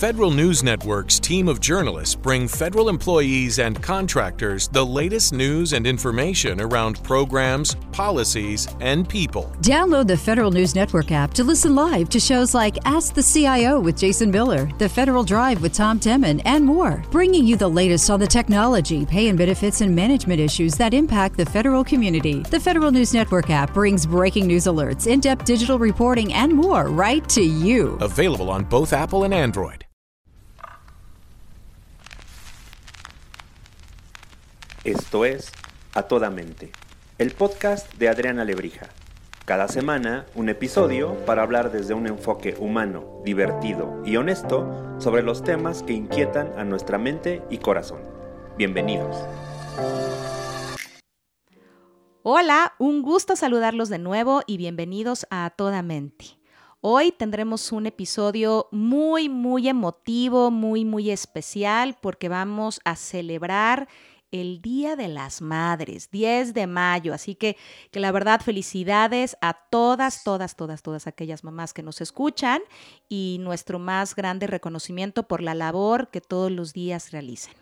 Federal News Network's team of journalists bring federal employees and contractors the latest news and information around programs, policies, and people. Download the Federal News Network app to listen live to shows like Ask the CIO with Jason Miller, The Federal Drive with Tom Temin, and more, bringing you the latest on the technology, pay and benefits, and management issues that impact the federal community. The Federal News Network app brings breaking news alerts, in depth digital reporting, and more right to you. Available on both Apple and Android. Esto es A Toda Mente, el podcast de Adriana Lebrija. Cada semana un episodio para hablar desde un enfoque humano, divertido y honesto sobre los temas que inquietan a nuestra mente y corazón. Bienvenidos. Hola, un gusto saludarlos de nuevo y bienvenidos a, a Toda Mente. Hoy tendremos un episodio muy, muy emotivo, muy, muy especial porque vamos a celebrar el Día de las Madres, 10 de mayo. Así que, que la verdad, felicidades a todas, todas, todas, todas aquellas mamás que nos escuchan y nuestro más grande reconocimiento por la labor que todos los días realizan.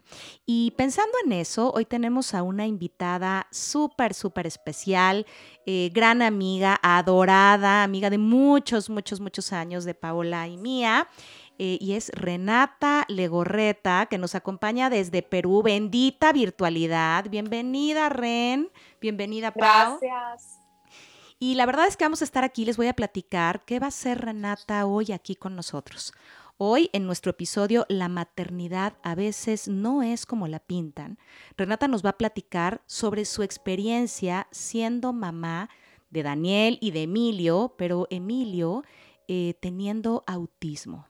Y pensando en eso, hoy tenemos a una invitada súper, súper especial, eh, gran amiga, adorada, amiga de muchos, muchos, muchos años de Paola y mía. Eh, y es Renata Legorreta, que nos acompaña desde Perú. Bendita virtualidad. Bienvenida, Ren. Bienvenida, Pau. Gracias. Y la verdad es que vamos a estar aquí, les voy a platicar qué va a hacer Renata hoy aquí con nosotros. Hoy en nuestro episodio La maternidad a veces no es como la pintan. Renata nos va a platicar sobre su experiencia siendo mamá de Daniel y de Emilio, pero Emilio eh, teniendo autismo.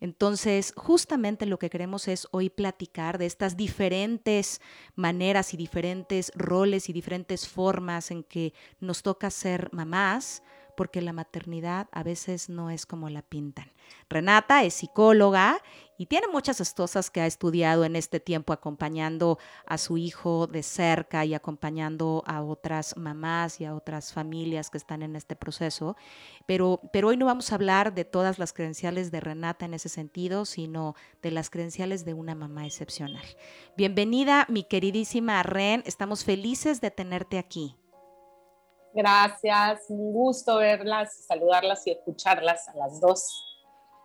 Entonces, justamente lo que queremos es hoy platicar de estas diferentes maneras y diferentes roles y diferentes formas en que nos toca ser mamás, porque la maternidad a veces no es como la pintan. Renata es psicóloga y tiene muchas estosas que ha estudiado en este tiempo acompañando a su hijo de cerca y acompañando a otras mamás y a otras familias que están en este proceso. Pero, pero hoy no vamos a hablar de todas las credenciales de Renata en ese sentido, sino de las credenciales de una mamá excepcional. Bienvenida, mi queridísima Ren. Estamos felices de tenerte aquí. Gracias, un gusto verlas, saludarlas y escucharlas a las dos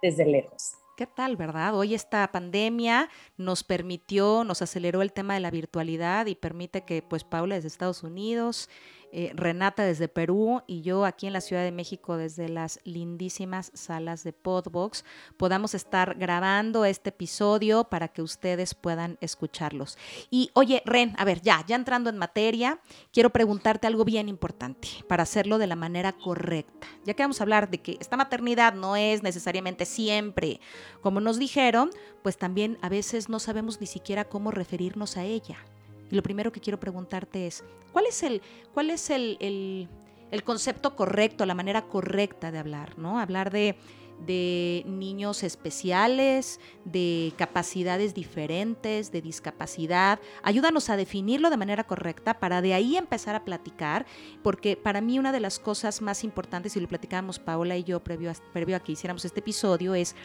desde lejos. ¿Qué tal, verdad? Hoy esta pandemia nos permitió, nos aceleró el tema de la virtualidad y permite que, pues, Paula desde Estados Unidos, eh, Renata desde Perú y yo aquí en la Ciudad de México desde las lindísimas salas de Podbox podamos estar grabando este episodio para que ustedes puedan escucharlos. Y oye, Ren, a ver, ya, ya entrando en materia, quiero preguntarte algo bien importante para hacerlo de la manera correcta. Ya que vamos a hablar de que esta maternidad no es necesariamente siempre como nos dijeron, pues también a veces no sabemos ni siquiera cómo referirnos a ella. Y lo primero que quiero preguntarte es, ¿cuál es el, cuál es el, el, concepto correcto, la manera correcta de hablar? ¿no? Hablar de, de niños especiales, de capacidades diferentes, de discapacidad. Ayúdanos a definirlo de manera correcta para de ahí empezar a platicar, porque para mí una de las cosas más importantes, y lo platicábamos Paola y yo previo a, previo a que hiciéramos este episodio, es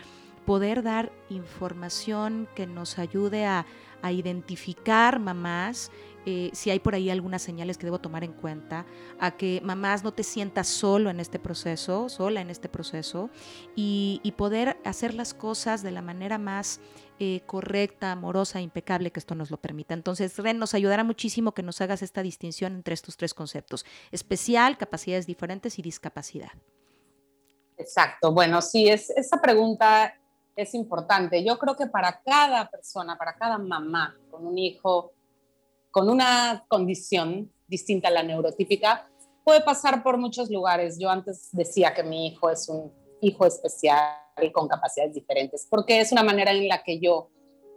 poder dar información que nos ayude a, a identificar mamás, eh, si hay por ahí algunas señales que debo tomar en cuenta, a que mamás no te sientas solo en este proceso, sola en este proceso, y, poder hacer las cosas de la manera más eh, correcta, amorosa, impecable que esto nos lo permita. Entonces, Ren, nos ayudará muchísimo que nos hagas esta distinción entre estos tres conceptos, especial, capacidades diferentes y discapacidad. Exacto, bueno, sí, es, esa pregunta es importante. Yo creo que para cada persona, para cada mamá con un hijo con una condición distinta a la neurotípica, puede pasar por muchos lugares. Yo antes decía que mi hijo es un hijo especial con capacidades diferentes, porque es una manera en la que yo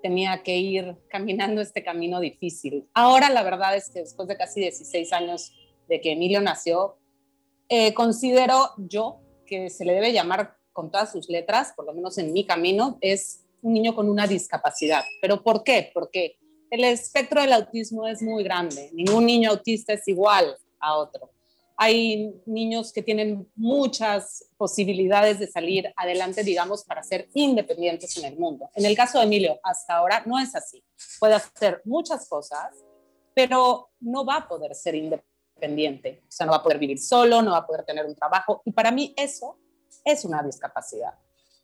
tenía que ir caminando este camino difícil. Ahora la verdad es que después de casi 16 años de que Emilio nació, eh, considero yo que se le debe llamar con todas sus letras, por lo menos en mi camino, es un niño con una discapacidad. ¿Pero por qué? Porque el espectro del autismo es muy grande. Ningún niño autista es igual a otro. hay niños que tienen muchas posibilidades de salir adelante, digamos, para ser independientes en el mundo. En el caso de Emilio, hasta ahora no es así. Puede hacer muchas cosas, pero no va a poder ser independiente. O sea, no va a poder vivir solo, no va a poder tener un trabajo. Y para mí eso es una discapacidad,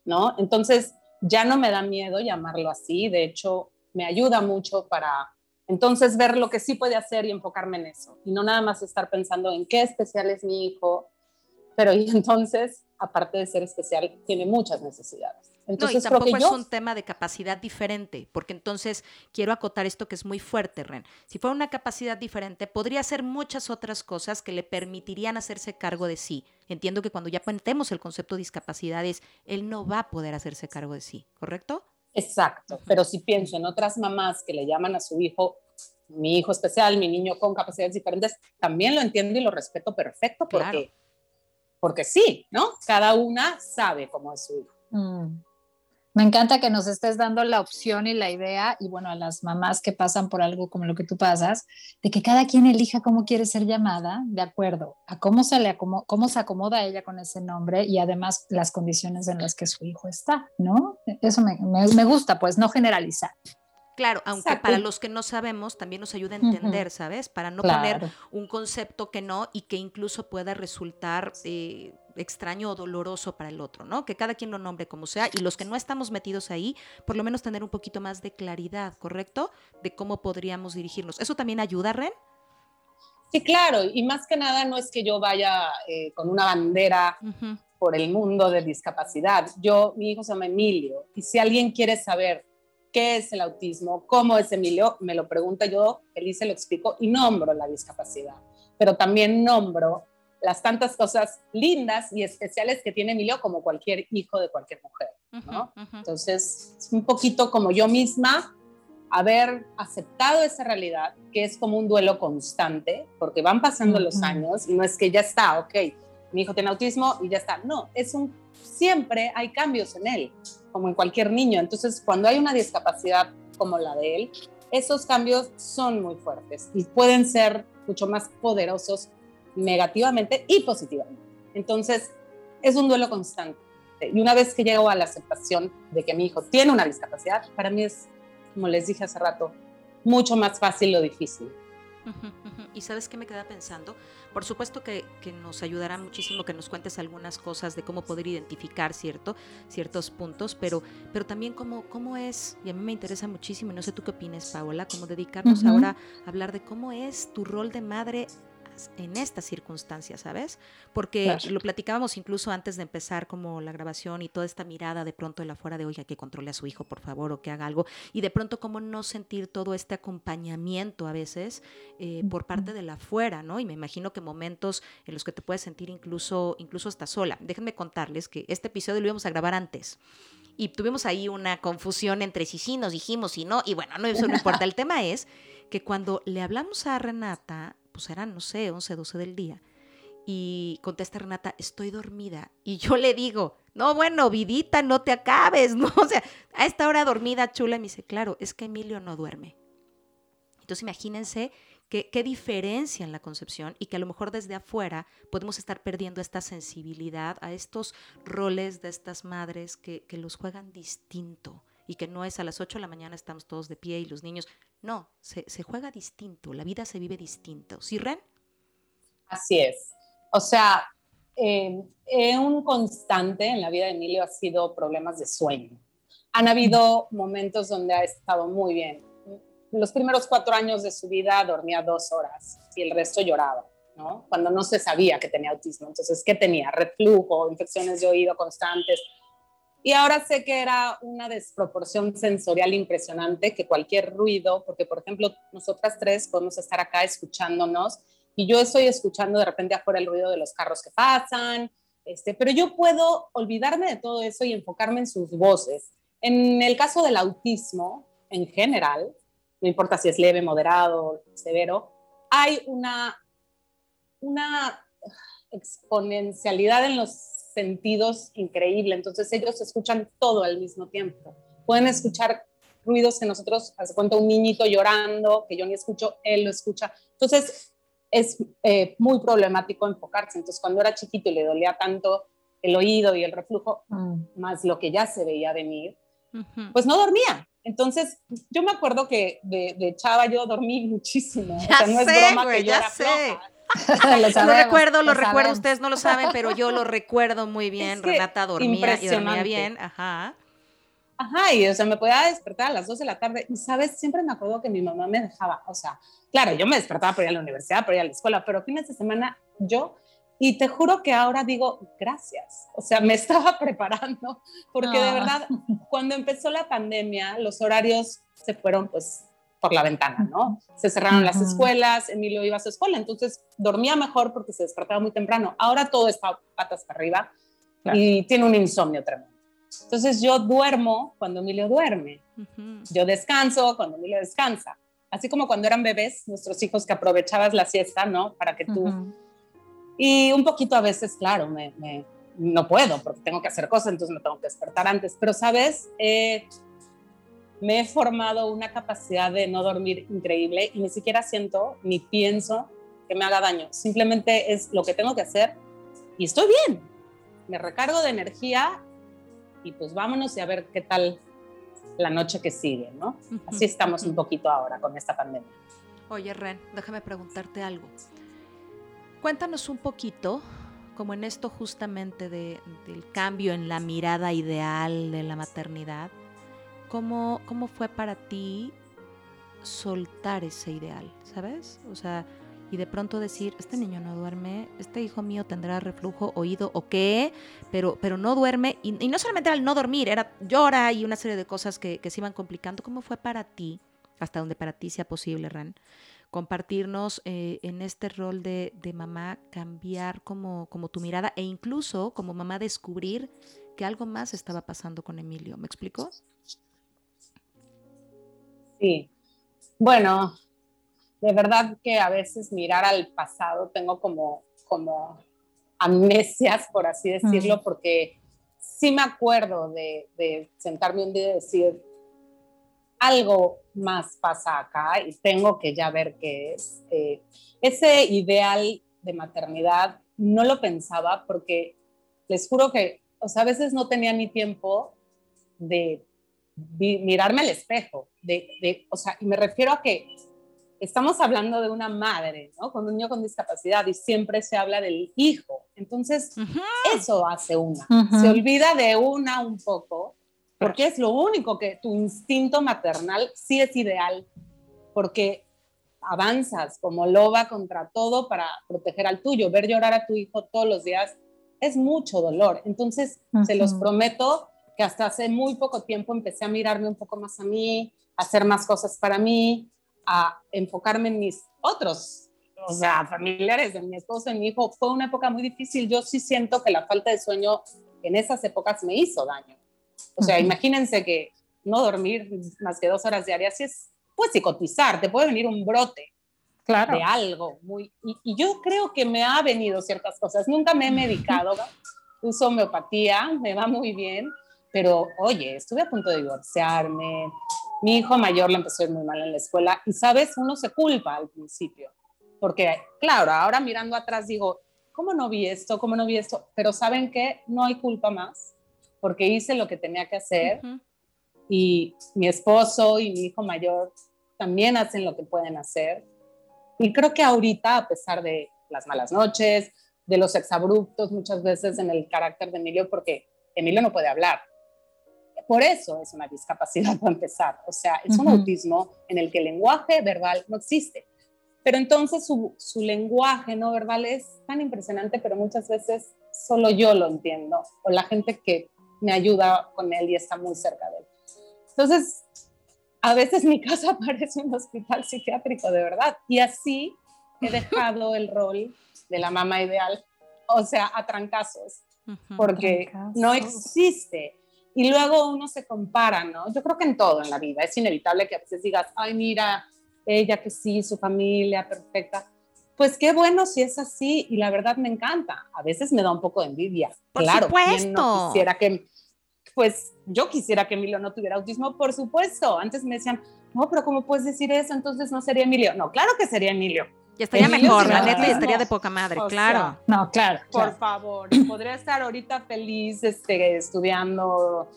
¿no? Entonces, ya no me da miedo llamarlo así. De hecho, me ayuda mucho para entonces, ver lo que sí puede hacer y enfocarme en eso. Y no nada más estar pensando en qué especial es mi hijo, pero y entonces, aparte de ser especial, tiene muchas necesidades. Entonces, no, y tampoco es un tema de capacidad diferente, porque entonces quiero acotar esto que es muy fuerte, Ren. Si fuera una capacidad diferente, podría hacer muchas otras cosas que le permitirían hacerse cargo de sí. Entiendo que cuando ya planteemos el concepto de discapacidades, él no va a poder hacerse cargo de sí, ¿correcto? Exacto, pero si pienso en otras mamás que le llaman a su hijo mi hijo especial, mi niño con capacidades diferentes, también lo entiendo y lo respeto perfecto porque, porque sí, ¿no? Cada una sabe cómo es su hijo. Mm. Me encanta que nos estés dando la opción y la idea, y bueno, a las mamás que pasan por algo como lo que tú pasas, de que cada quien elija cómo quiere ser llamada, de acuerdo a cómo se, le acomoda, cómo se acomoda ella con ese nombre y además las condiciones en las que su hijo está, ¿no? Eso me, me gusta, pues, no generalizar. Claro, aunque para los que no sabemos también nos ayuda a entender, ¿sabes? Para no poner un concepto que no y que incluso pueda resultar eh, extraño o doloroso para el otro, ¿no? Que cada quien lo nombre como sea y los que no estamos metidos ahí, por lo menos tener un poquito más de claridad, ¿correcto? De cómo podríamos dirigirnos. ¿Eso también ayuda, Ren? Sí, claro, y más que nada no es que yo vaya eh, con una bandera por el mundo de discapacidad. Yo, mi hijo se llama Emilio, y si alguien quiere saber qué es el autismo, cómo es Emilio, me lo pregunta yo, feliz se lo explico y nombro la discapacidad, pero también nombro las tantas cosas lindas y especiales que tiene Emilio como cualquier hijo de cualquier mujer, ¿no? Entonces, es un poquito como yo misma haber aceptado esa realidad, que es como un duelo constante, porque van pasando los años y no es que ya está, ok, mi hijo tiene autismo y ya está, no, es un, siempre hay cambios en él como en cualquier niño. Entonces, cuando hay una discapacidad como la de él, esos cambios son muy fuertes y pueden ser mucho más poderosos negativamente y positivamente. Entonces, es un duelo constante. Y una vez que llego a la aceptación de que mi hijo tiene una discapacidad, para mí es, como les dije hace rato, mucho más fácil lo difícil. Y sabes qué me queda pensando? Por supuesto que, nos ayudará muchísimo que nos cuentes algunas cosas de cómo poder identificar cierto, ciertos puntos, pero, pero también cómo, cómo es, y a mí me interesa muchísimo, y no sé tú qué opinas, Paola, cómo dedicarnos ahora a hablar de cómo es tu rol de madre en estas circunstancias, ¿sabes? Porque lo platicábamos incluso antes de empezar como la grabación y toda esta mirada de pronto de la fuera de, oiga, que controle a su hijo, por favor, o que haga algo, y de pronto cómo no sentir todo este acompañamiento a veces eh, por parte de la afuera, ¿no? Y me imagino que momentos en los que te puedes sentir incluso, incluso hasta sola. Déjenme contarles que este episodio lo íbamos a grabar antes y tuvimos ahí una confusión entre si sí nos dijimos y no, y bueno, no, eso no importa. El tema es que cuando le hablamos a Renata, pues eran, no sé, 11, 12 del día. Y contesta Renata, estoy dormida. Y yo le digo, no, bueno, vidita, no te acabes, ¿no? O sea, a esta hora dormida, chula, me dice, claro, es que Emilio no duerme. Entonces imagínense qué, qué diferencia en la concepción y que a lo mejor desde afuera podemos estar perdiendo esta sensibilidad a estos roles de estas madres que, que los juegan distinto y que no es a las 8 de la mañana estamos todos de pie y los niños. No, se, juega distinto, la vida se vive distinto. ¿Sí, Ren? Así es. O sea, eh, un constante en la vida de Emilio ha sido problemas de sueño. Han habido momentos donde ha estado muy bien. Los primeros cuatro años de su vida dormía dos horas y el resto lloraba, ¿no? Cuando no se sabía que tenía autismo. Entonces, ¿qué tenía? Reflujo, infecciones de oído constantes, y ahora sé que era una desproporción sensorial impresionante, que cualquier ruido, porque por ejemplo, nosotras tres podemos estar acá escuchándonos y yo estoy escuchando de repente afuera el ruido de los carros que pasan, este, pero yo puedo olvidarme de todo eso y enfocarme en sus voces. En el caso del autismo, en general, no importa si es leve, moderado, severo, hay una, una exponencialidad en los sentidos increíble. Entonces ellos escuchan todo al mismo tiempo. Pueden escuchar ruidos que nosotros, hace cuenta un niñito llorando, que yo ni escucho, él lo escucha. Entonces, es eh, muy problemático enfocarse. Entonces, cuando era chiquito y le dolía tanto el oído y el reflujo, mm. más lo que ya se veía venir, pues no dormía. Entonces, yo me acuerdo que de, chava yo dormí muchísimo. Ya o sea, no es broma que yo ya sé. lo, recuerdo, lo, recuerdo, ustedes no lo saben, pero yo lo recuerdo muy bien. Renata dormía y dormía bien. Ajá. Ajá, y o sea, me podía despertar a las 2 de la tarde. Y sabes, siempre me acuerdo que mi mamá me dejaba, o sea, claro, yo me despertaba para ir a la universidad, para ir a la escuela, pero fines de semana yo, y te juro que ahora digo gracias. O sea, me estaba preparando, porque de ah. verdad, cuando empezó la pandemia, los horarios se fueron pues por la ventana, ¿no? Se cerraron las escuelas, Emilio iba a su escuela, entonces dormía mejor porque se despertaba muy temprano. Ahora todo está patas para arriba y tiene un insomnio tremendo. Entonces yo duermo cuando Emilio duerme, yo descanso cuando Emilio descansa. Así como cuando eran bebés, nuestros hijos que aprovechabas la siesta, ¿no? Para que tú... Y un poquito a veces, claro, me, no puedo porque tengo que hacer cosas, entonces me tengo que despertar antes. Pero, ¿sabes? Me he formado una capacidad de no dormir increíble y ni siquiera siento ni pienso que me haga daño. Simplemente es lo que tengo que hacer y estoy bien. Me recargo de energía y pues vámonos y a ver qué tal la noche que sigue, ¿no? Así estamos un poquito ahora con esta pandemia. Oye, Ren, déjame preguntarte algo. Cuéntanos un poquito, como en esto justamente del cambio en la mirada ideal de la maternidad, ¿cómo, cómo fue para ti soltar ese ideal, ¿sabes? O sea, y de pronto decir, este niño no duerme, este hijo mío tendrá reflujo, oído o qué, pero, pero no duerme. Y, no solamente era el no dormir, era llora y una serie de cosas que, se iban complicando. ¿Cómo fue para ti, hasta donde para ti sea posible, Ran, compartirnos eh, en este rol de, mamá, cambiar como, como tu mirada e incluso como mamá descubrir que algo más estaba pasando con Emilio? ¿Me explicó? Sí. Bueno, de verdad que a veces mirar al pasado tengo como, como amnesias, por así decirlo, porque sí me acuerdo de, de, sentarme un día y decir, algo más pasa acá y tengo que ya ver qué es. Eh, ese ideal de maternidad no lo pensaba porque les juro que, o sea, a veces no tenía ni tiempo de mirarme al espejo, de, de, o sea, y me refiero a que estamos hablando de una madre, ¿no? Con un niño con discapacidad y siempre se habla del hijo. Entonces, eso hace una. Se olvida de una un poco, porque es lo único que tu instinto maternal sí es ideal, porque avanzas como loba contra todo para proteger al tuyo. Ver llorar a tu hijo todos los días es mucho dolor. Entonces, se los prometo que hasta hace muy poco tiempo empecé a mirarme un poco más a mí, a hacer más cosas para mí, a enfocarme en mis otros, o sea, familiares, de mi esposo, en mi hijo. Fue una época muy difícil. Yo sí siento que la falta de sueño en esas épocas me hizo daño. O sea, imagínense que no dormir más que dos horas diarias es, pues, psicotizar, te puede venir un brote claro. de algo. Muy, y, y, yo creo que me ha venido ciertas cosas. Nunca me he medicado, uso homeopatía, me va muy bien, pero oye, estuve a punto de divorciarme, mi hijo mayor le empezó a ir muy mal en la escuela y, sabes, uno se culpa al principio, porque, claro, ahora mirando atrás digo, ¿cómo no vi esto? ¿Cómo no vi esto? Pero ¿saben qué? No hay culpa más, porque hice lo que tenía que hacer y mi esposo y mi hijo mayor también hacen lo que pueden hacer. Y creo que ahorita, a pesar de las malas noches, de los exabruptos muchas veces en el carácter de Emilio, porque Emilio no puede hablar, por eso es una discapacidad para empezar. O sea, es un autismo en el que el lenguaje verbal no existe. Pero entonces su, su, lenguaje no verbal es tan impresionante, pero muchas veces solo yo lo entiendo o la gente que me ayuda con él y está muy cerca de él. Entonces, a veces mi casa parece un hospital psiquiátrico de verdad y así he dejado el rol de la mamá ideal, o sea, a trancazos, porque no existe y luego uno se compara, ¿no? Yo creo que en todo en la vida es inevitable que a veces digas, ay, mira, ella que sí, su familia perfecta. Pues qué bueno si es así y la verdad me encanta. A veces me da un poco de envidia. Por claro, supuesto. No quisiera que, pues yo quisiera que Emilio no tuviera autismo, por supuesto. Antes me decían, no, pero ¿cómo puedes decir eso? Entonces no sería Emilio. No, claro que sería Emilio. Y estaría mejor, la neta, y estaría de poca madre, claro. no, claro. Por favor, podría estar ahorita feliz este, estudiando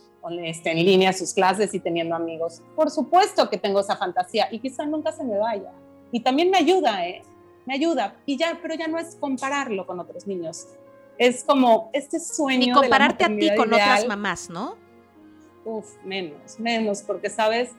este, en línea sus clases y teniendo amigos. Por supuesto que tengo esa fantasía y quizá nunca se me vaya. Y también me ayuda, ¿eh? Me ayuda. Y ya, pero ya no es compararlo con otros niños. Es como este sueño. Y compararte a ti con otras mamás, ¿no? Uf, menos, menos, porque sabes.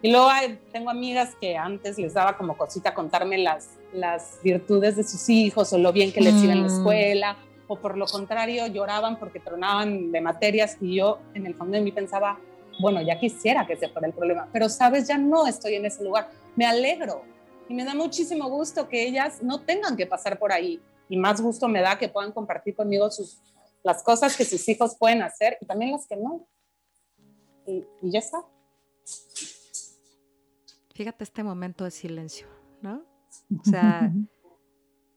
Y luego tengo amigas que antes les daba como cosita contarme las, las virtudes de sus hijos o lo bien que les iba en la mm. escuela, o por lo contrario lloraban porque tronaban de materias y yo en el fondo de mí pensaba, bueno, ya quisiera que se fuera el problema, pero sabes, ya no estoy en ese lugar. Me alegro y me da muchísimo gusto que ellas no tengan que pasar por ahí y más gusto me da que puedan compartir conmigo sus, las cosas que sus hijos pueden hacer y también las que no. Y, y ya está. Fíjate este momento de silencio, ¿no? O sea,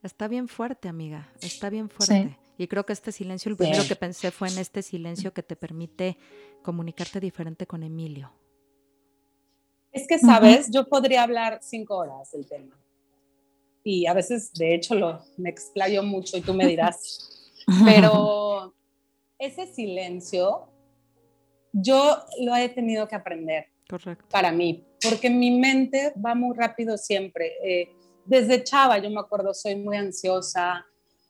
está bien fuerte, amiga, está bien fuerte. Y creo que este silencio, el primero que pensé fue en este silencio que te permite comunicarte diferente con Emilio. Es que, sabes, yo podría hablar cinco horas del tema. Y a veces, de hecho, lo, me explayo mucho y tú me dirás. Pero ese silencio, yo lo he tenido que aprender. Correcto. Para mí, porque mi mente va muy rápido siempre. Eh, desde chava, yo me acuerdo, soy muy ansiosa,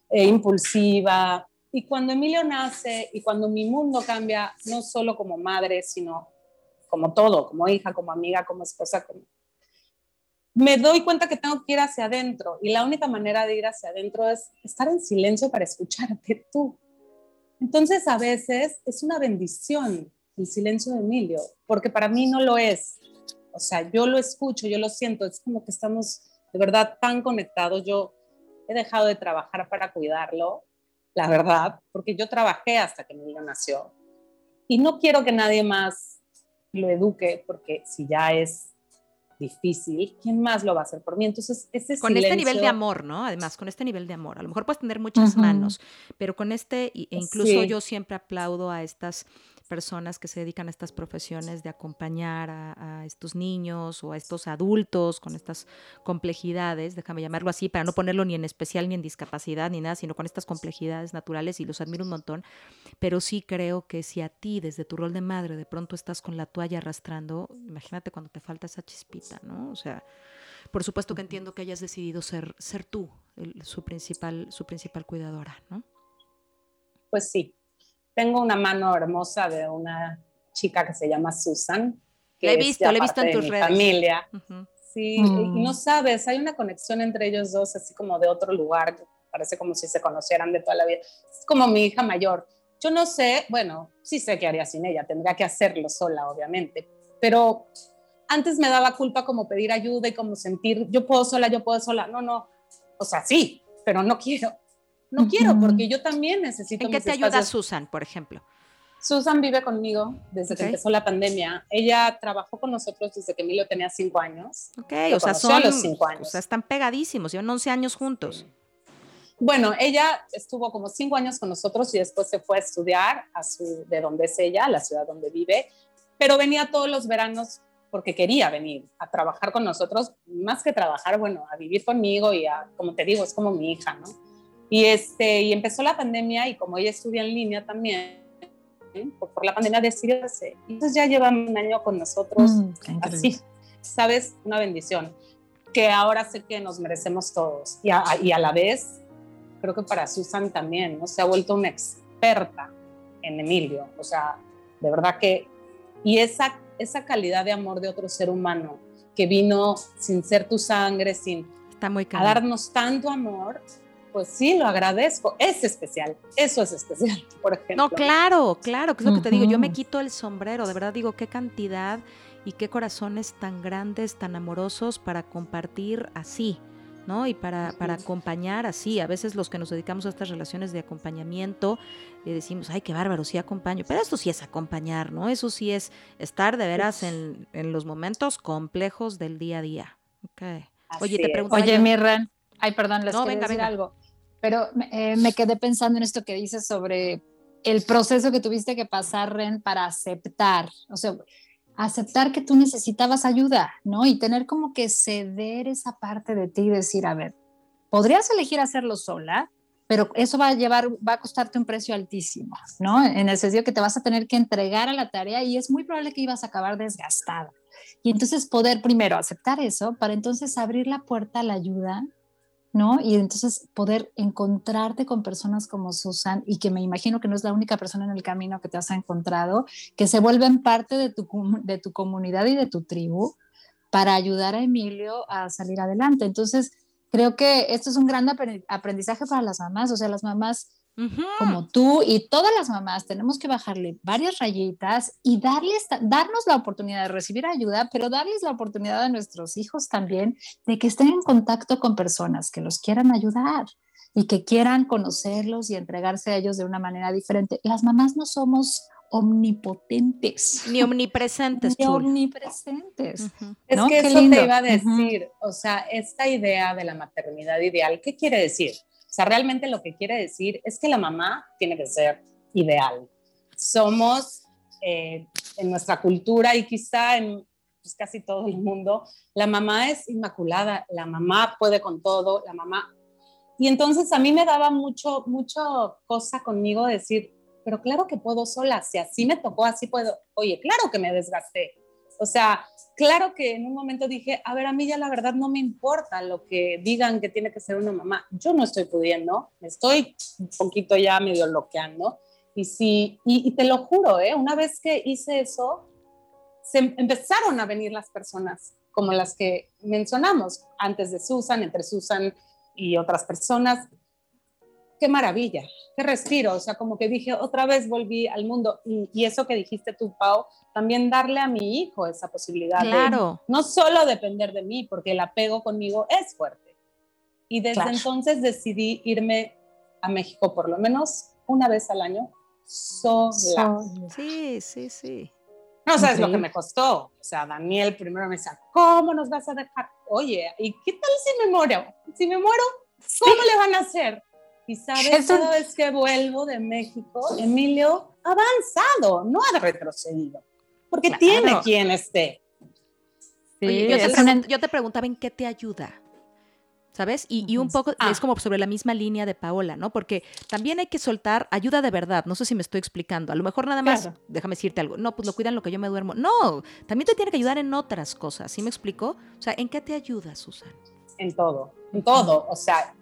e impulsiva. Y cuando Emilio nace y cuando mi mundo cambia, no solo como madre, sino como todo, como hija, como amiga, como esposa, como... me doy cuenta que tengo que ir hacia adentro y la única manera de ir hacia adentro es estar en silencio para escucharte tú. Entonces a veces es una bendición el silencio de Emilio, porque para mí no lo es. O sea, yo lo escucho, yo lo siento, es como que estamos de verdad tan conectados. Yo he dejado de trabajar para cuidarlo, la verdad, porque yo trabajé hasta que mi hijo nació. Y no quiero que nadie más lo eduque, porque si ya es difícil, ¿quién más lo va a hacer por mí? Entonces, ese Con este nivel de amor, ¿no? Además, con este nivel de amor. A lo mejor puedes tener muchas manos, pero con este, e incluso yo siempre aplaudo a estas personas que se dedican a estas profesiones de acompañar a, estos niños o a estos adultos con estas complejidades, déjame llamarlo así, para no ponerlo ni en especial ni en discapacidad ni nada, sino con estas complejidades naturales y los admiro un montón, pero sí creo que si a ti desde tu rol de madre de pronto estás con la toalla arrastrando, imagínate cuando te falta esa chispita, ¿no? O sea, por supuesto que entiendo que hayas decidido ser, ser tú su, principal, su principal cuidadora, ¿no? Pues sí, tengo una mano hermosa de una chica que se llama Susan. Que he visto, la he visto en tus redes. Familia. Sí, y mm. no sabes, hay una conexión entre ellos dos, así como de otro lugar, parece como si se conocieran de toda la vida. Es como mi hija mayor. Yo no sé, bueno, sí sé qué haría sin ella, tendría que hacerlo sola, obviamente, pero antes me daba culpa como pedir ayuda y como sentir, yo puedo sola, yo puedo sola. No, no, o sea, sí, pero no quiero. No quiero, porque yo también necesito. ¿En qué te ayuda Susan, por ejemplo? Susan vive conmigo desde que empezó la pandemia. Ella trabajó con nosotros desde que Emilio tenía cinco años. Ok, o sea, son, los cinco años. O sea, están pegadísimos, llevan 11 años juntos. Bueno, ella estuvo como cinco años con nosotros y después se fue a estudiar a su, de donde es ella, a la ciudad donde vive, pero venía todos los veranos porque quería venir a trabajar con nosotros, más que trabajar, bueno, a vivir conmigo y a, como te digo, es como mi hija, ¿no? Y, este, y empezó la pandemia y como ella estudia en línea también, por, la pandemia decidió hacer. Entonces ya lleva un año con nosotros, mm, así, ¿sabes? Una bendición, que ahora sé que nos merecemos todos. Y a, y a la vez, creo que para Susan también, ¿no? Se ha vuelto una experta en Emilio, o sea, de verdad que... Y esa, esa calidad de amor de otro ser humano que vino sin ser tu sangre, sin... Está muy a darnos tanto amor, pues sí, lo agradezco. Es especial, eso es especial, por ejemplo. No, claro, claro, que es lo que te digo. Yo me quito el sombrero, de verdad digo, qué cantidad y qué corazones tan grandes, tan amorosos para compartir así. ¿no? Y para, para, acompañar así. A veces los que nos dedicamos a estas relaciones de acompañamiento eh, decimos, ay, qué bárbaro, sí acompaño. Pero esto sí es acompañar, ¿no? Eso sí es estar de veras en, en los momentos complejos del día a día. Okay. Oye, te pregunto. Oye, Mirren. Ay, perdón, les no, venga, decir algo. Pero eh, me quedé pensando en esto que dices sobre el proceso que tuviste que pasar, Ren, para aceptar, o sea, aceptar que tú necesitabas ayuda, ¿no? Y tener como que ceder esa parte de ti y decir, a ver, podrías elegir hacerlo sola, pero eso va a llevar, va a costarte un precio altísimo, ¿no? En el sentido que te vas a tener que entregar a la tarea y es muy probable que ibas a acabar desgastada. Y entonces poder primero aceptar eso para entonces abrir la puerta a la ayuda, ¿no? Y entonces poder encontrarte con personas como Susan y que me imagino que no es la única persona en el camino que te has encontrado, que se vuelven parte de tu, de tu comunidad y de tu tribu para ayudar a Emilio a salir adelante. Entonces, creo que esto es un gran aprendizaje para las mamás, o sea, las mamás como tú y todas las mamás tenemos que bajarle varias rayitas y darles, darnos la oportunidad de recibir ayuda, pero darles la oportunidad a nuestros hijos también de que estén en contacto con personas que los quieran ayudar y que quieran conocerlos y entregarse a ellos de una manera diferente. Las mamás no somos omnipotentes. Ni omnipresentes. Ni omnipresentes. Es que eso te iba a decir, o sea, esta idea de la maternidad ideal, ¿qué quiere decir? O sea, realmente lo que quiere decir es que la mamá tiene que ser ideal. Somos eh, en nuestra cultura y quizá en pues, casi todo el mundo, la mamá es inmaculada, la mamá puede con todo, la mamá... Y entonces a mí me daba mucho, mucho cosa conmigo decir, pero claro que puedo sola, si así me tocó, así puedo. Oye, claro que me desgasté. O sea, claro que en un momento dije, a ver, a mí ya la verdad no me importa lo que digan que tiene que ser una mamá. Yo no estoy pudiendo, estoy un poquito ya medio bloqueando. Y sí, y, te lo juro, ¿eh? una vez que hice eso, se empezaron a venir las personas como las que mencionamos antes de Susan, entre Susan y otras personas, qué maravilla, qué respiro, o sea, como que dije, otra vez volví al mundo. Y, eso que dijiste tú, Pau, también darle a mi hijo esa posibilidad claro. de no solo depender de mí, porque el apego conmigo es fuerte. Y desde entonces decidí irme a México por lo menos una vez al año sola. Sí, sí, sí. No sabes lo que me costó. O sea, Daniel primero me decía, ¿cómo nos vas a dejar? Oye, ¿y qué tal si me muero? Si me muero, ¿cómo le van a hacer? Y sabes, cada vez que vuelvo de México, Emilio ha avanzado, no ha retrocedido, porque tiene quien esté. Sí, yo, te preguntaba en qué te ayuda. ¿Sabes? Y, un poco ah. es como sobre la misma línea de Paola, ¿no? Porque también hay que soltar ayuda de verdad. No sé si me estoy explicando. A lo mejor nada más, déjame decirte algo. No, pues lo cuidan lo que yo me duermo. No, también te tiene que ayudar en otras cosas. ¿Sí me explico? O sea, ¿en qué te ayuda, Susan? En todo, en todo. O sea,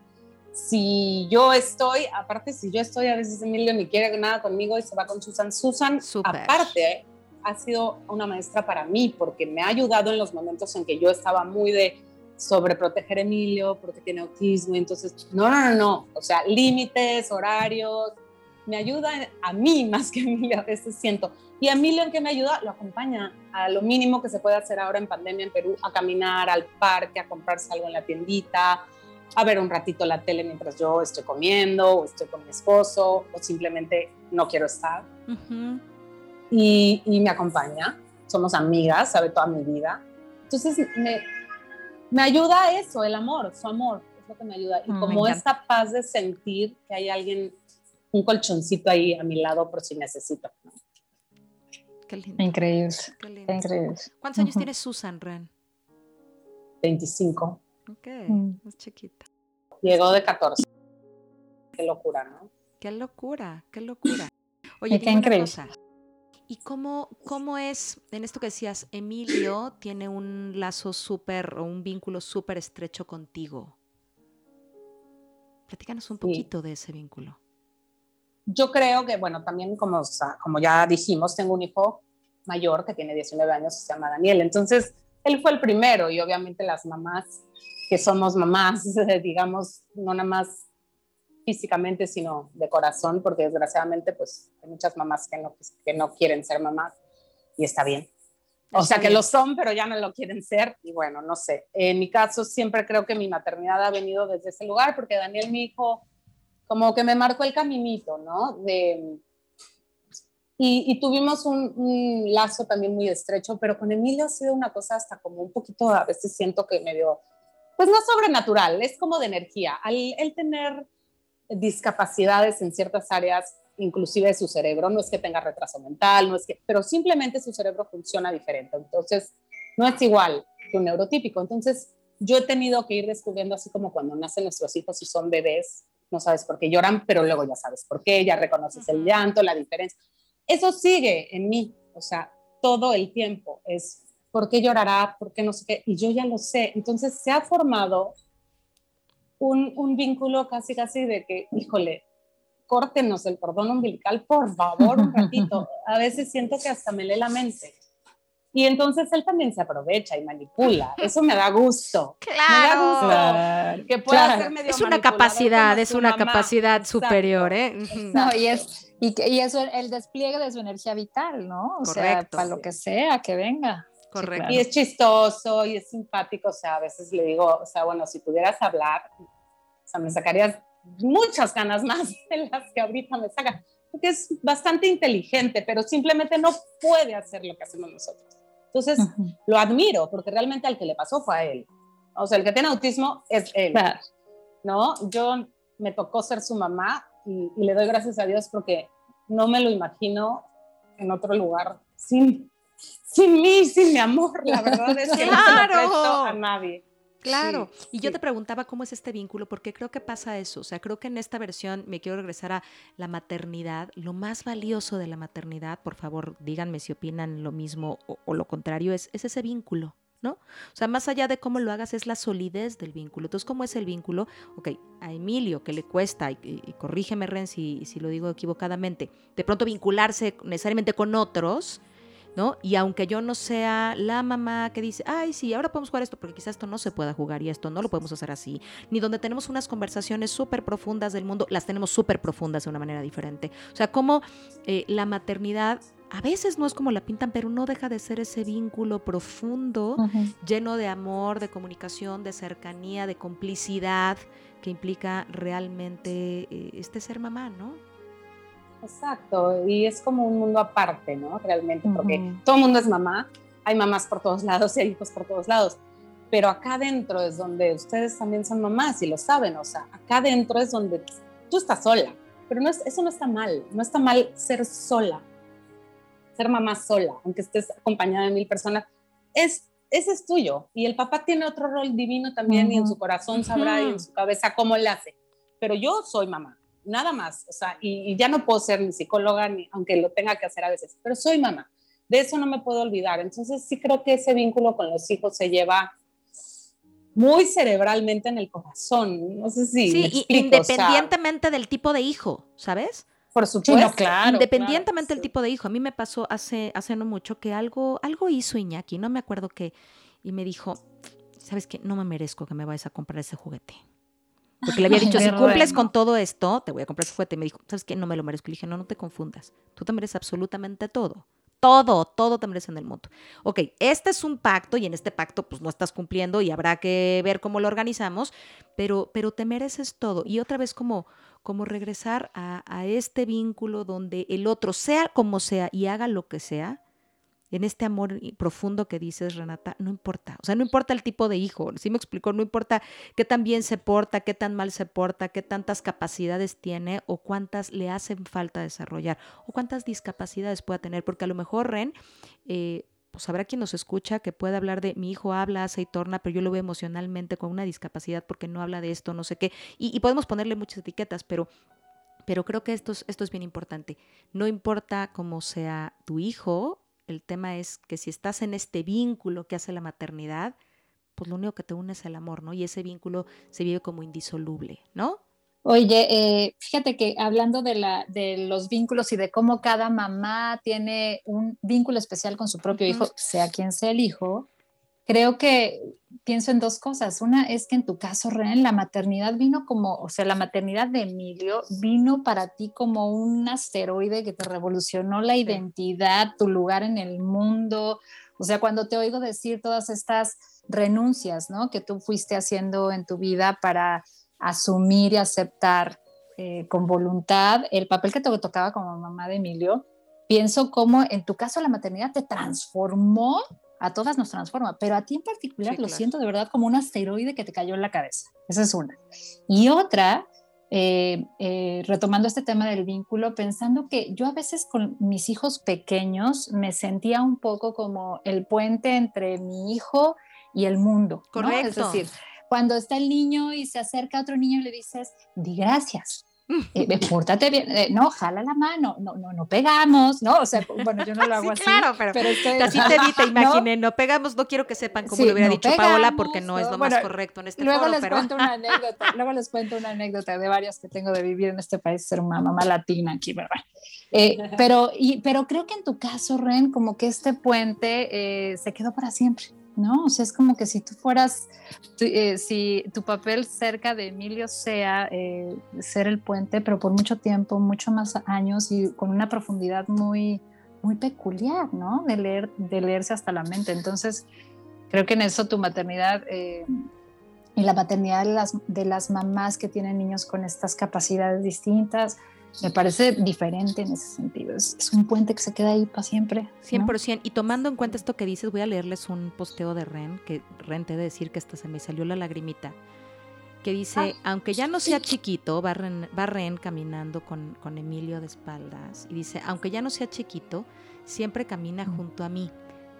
si yo estoy, aparte si yo estoy, a veces Emilio ni quiere nada conmigo y se va con Susan. Susan, aparte, ha sido una maestra para mí porque me ha ayudado en los momentos en que yo estaba muy de sobreproteger a Emilio porque tiene autismo. Entonces, no, no, no, no. O sea, límites, horarios. Me ayuda a mí más que a Emilio, a veces siento. Y a Emilio en que me ayuda, lo acompaña a lo mínimo que se puede hacer ahora en pandemia en Perú, a caminar al parque, a comprarse algo en la tiendita, a ver un ratito la tele mientras yo estoy comiendo o estoy con mi esposo o simplemente no quiero estar. y, y, me acompaña, somos amigas, sabe toda mi vida. Entonces me, me ayuda eso, el amor, su amor, es lo que me ayuda. Y mm, como esta paz de sentir que hay alguien, un colchoncito ahí a mi lado por si necesito. Qué lindo. Increíble. Qué Increíble. ¿Cuántos años tiene Susan Ren? 25. Ok, mm. es chiquita. Llegó de 14. Qué locura, ¿no? Qué locura, qué locura. Oye, qué increíble. ¿Y cómo, cómo es, en esto que decías, Emilio tiene un lazo súper o un vínculo súper estrecho contigo? Platícanos un poquito de ese vínculo. Yo creo que, bueno, también como, como ya dijimos, tengo un hijo mayor que tiene 19 años, se llama Daniel. Entonces, él fue el primero y obviamente las mamás que somos mamás, digamos, no nada más físicamente, sino de corazón, porque desgraciadamente pues hay muchas mamás que no, que no quieren ser mamás y está bien. O sea, que lo son, pero ya no lo quieren ser. Y bueno, no sé. En mi caso, siempre creo que mi maternidad ha venido desde ese lugar, porque Daniel, mi hijo, como que me marcó el caminito, ¿no? De, y, tuvimos un, un, lazo también muy estrecho, pero con Emilio ha sido una cosa hasta como un poquito, a veces siento que medio pues no sobrenatural, es como de energía. Al él tener discapacidades en ciertas áreas, inclusive de su cerebro, no es que tenga retraso mental, no es que, pero simplemente su cerebro funciona diferente. Entonces, no es igual que un neurotípico. Entonces, yo he tenido que ir descubriendo, así como cuando nacen nuestros hijos y son bebés, no sabes por qué lloran, pero luego ya sabes por qué, ya reconoces el llanto, la diferencia. Eso sigue en mí, o sea, todo el tiempo es por qué llorará, por qué no sé qué, y yo ya lo sé. Entonces se ha formado un, un vínculo casi, casi de que, híjole, córtenos el cordón umbilical, por favor, un ratito. A veces siento que hasta me lee la mente. Y entonces él también se aprovecha y manipula. Eso me da gusto. Claro. Que pueda ser medio Es una capacidad, es una capacidad superior, ¿eh? No, y es, y, y eso, el despliegue de su energía vital, ¿no? O sea, para lo que sea, que venga. Correcto. Y es chistoso y es simpático, o sea, a veces le digo, o sea, bueno, si pudieras hablar, o sea, me sacarías muchas ganas más de las que ahorita me saca, porque es bastante inteligente, pero simplemente no puede hacer lo que hacemos nosotros. Entonces, lo admiro, porque realmente al que le pasó fue a él. O sea, el que tiene autismo es él. ¿No? Yo me tocó ser su mamá y, le doy gracias a Dios porque no me lo imagino en otro lugar sin, sin mí, sin mi amor. La verdad es que no se lo a nadie. Claro, y yo te preguntaba cómo es este vínculo, porque creo que pasa eso, o sea, creo que en esta versión me quiero regresar a la maternidad, lo más valioso de la maternidad, por favor, díganme si opinan lo mismo o, lo contrario, es, es ese vínculo, ¿no? O sea, más allá de cómo lo hagas, es la solidez del vínculo. Entonces, ¿cómo es el vínculo? Ok, a Emilio, que le cuesta, y, corrígeme, Ren, si, si, lo digo equivocadamente, de pronto vincularse necesariamente con otros, ¿no? Y aunque yo no sea la mamá que dice, ay, sí, ahora podemos jugar esto, porque quizás esto no se pueda jugar y esto no lo podemos hacer así, ni donde tenemos unas conversaciones súper profundas del mundo, las tenemos súper profundas de una manera diferente. O sea, como eh, la maternidad a veces no es como la pintan, pero no deja de ser ese vínculo profundo, lleno de amor, de comunicación, de cercanía, de complicidad, que implica realmente eh, este ser mamá, ¿no? Exacto, y es como un mundo aparte, ¿no? Realmente, porque todo el mundo es mamá, hay mamás por todos lados y hay hijos por todos lados, pero acá adentro es donde ustedes también son mamás y lo saben, o sea, acá adentro es donde tú estás sola, pero no es, eso no está mal, no está mal ser sola, ser mamá sola, aunque estés acompañada de mil personas, es, ese es tuyo, y el papá tiene otro rol divino también y en su corazón sabrá y en su cabeza cómo le hace, pero yo soy mamá nada más, o sea, y, ya no puedo ser ni psicóloga, ni, aunque lo tenga que hacer a veces, pero soy mamá, de eso no me puedo olvidar. Entonces sí creo que ese vínculo con los hijos se lleva muy cerebralmente en el corazón, no sé si... Sí, independientemente del tipo de hijo, ¿sabes? Por supuesto, claro. Independientemente del tipo de hijo. A mí me pasó hace, hace no mucho que algo, algo hizo Iñaki, no me acuerdo qué, y me dijo, ¿sabes qué? No me merezco que me vayas a comprar ese juguete. Porque le había dicho, si cumples con todo esto, te voy a comprar ese juguete. Y me dijo, ¿sabes qué? No me lo merezco. Y le dije, no, no te confundas. Tú te mereces absolutamente todo. Todo, todo te mereces en el mundo. Ok, este es un pacto y en este pacto pues no estás cumpliendo y habrá que ver cómo lo organizamos, pero, pero te mereces todo. Y otra vez como, como regresar a, a este vínculo donde el otro, sea como sea y haga lo que sea, en este amor profundo que dices, Renata, no importa. O sea, no importa el tipo de hijo, ¿sí me explicó? No importa qué tan bien se porta, qué tan mal se porta, qué tantas capacidades tiene o cuántas le hacen falta desarrollar o cuántas discapacidades pueda tener, porque a lo mejor, Ren, eh, pues habrá quien nos escucha que pueda hablar de mi hijo habla, hace y torna, pero yo lo veo emocionalmente con una discapacidad porque no habla de esto, no sé qué. Y, podemos ponerle muchas etiquetas, pero pero creo que esto es, esto es bien importante. No importa cómo sea tu hijo el tema es que si estás en este vínculo que hace la maternidad, pues lo único que te une es el amor, ¿no? Y ese vínculo se vive como indisoluble, ¿no? Oye, eh, fíjate que hablando de, la, de los vínculos y de cómo cada mamá tiene un vínculo especial con su propio hijo, sea quien sea el hijo, creo que pienso en dos cosas. Una es que en tu caso, Ren, la maternidad vino como, o sea, la maternidad de Emilio vino para ti como un asteroide que te revolucionó la identidad, tu lugar en el mundo. O sea, cuando te oigo decir todas estas renuncias, ¿no? Que tú fuiste haciendo en tu vida para asumir y aceptar eh, con voluntad el papel que te tocaba como mamá de Emilio, pienso cómo en tu caso la maternidad te transformó a todas nos transforma, pero a ti en particular lo siento de verdad como un asteroide que te cayó en la cabeza. Esa es una. Y otra, eh, eh, retomando este tema del vínculo, pensando que yo a veces con mis hijos pequeños me sentía un poco como el puente entre mi hijo y el mundo. Correcto. Es decir, cuando está el niño y se acerca a otro niño y le dices, di gracias. Eh, pórtate bien, eh, no, jala la mano, no, no, no pegamos, ¿no? O sea, bueno, yo no lo hago Sí, así. claro, pero, estoy- así te vi, te imaginé, no pegamos, no quiero que sepan cómo Sí, lo hubiera no dicho Paola, porque no es lo Bueno, más correcto en este Luego foro, les pero cuento una anécdota, luego les cuento una anécdota de varias que tengo de vivir en este país, ser una mamá latina aquí, ¿verdad? Eh, pero, y, pero creo que en tu caso, Ren, como que este puente eh, se quedó para siempre, ¿no? O sea, es como que si tú fueras, tu- eh, si tu papel cerca de Emilio sea eh, ser el puente, pero por mucho tiempo, mucho más años y con una profundidad muy, muy peculiar, ¿no? De, leer, de leerse hasta la mente. Entonces, creo que en eso tu maternidad eh, y la maternidad de las, de las mamás que tienen niños con estas capacidades distintas, me parece diferente en ese sentido. Es, es un puente que se queda ahí para siempre. ¿no? 100%. Y tomando en cuenta esto que dices, voy a leerles un posteo de Ren, que Ren te de decir que hasta se me salió la lagrimita, que dice, aunque ya no sea chiquito, va Ren, va Ren caminando con, con Emilio de espaldas, y dice, aunque ya no sea chiquito, siempre camina junto a mí.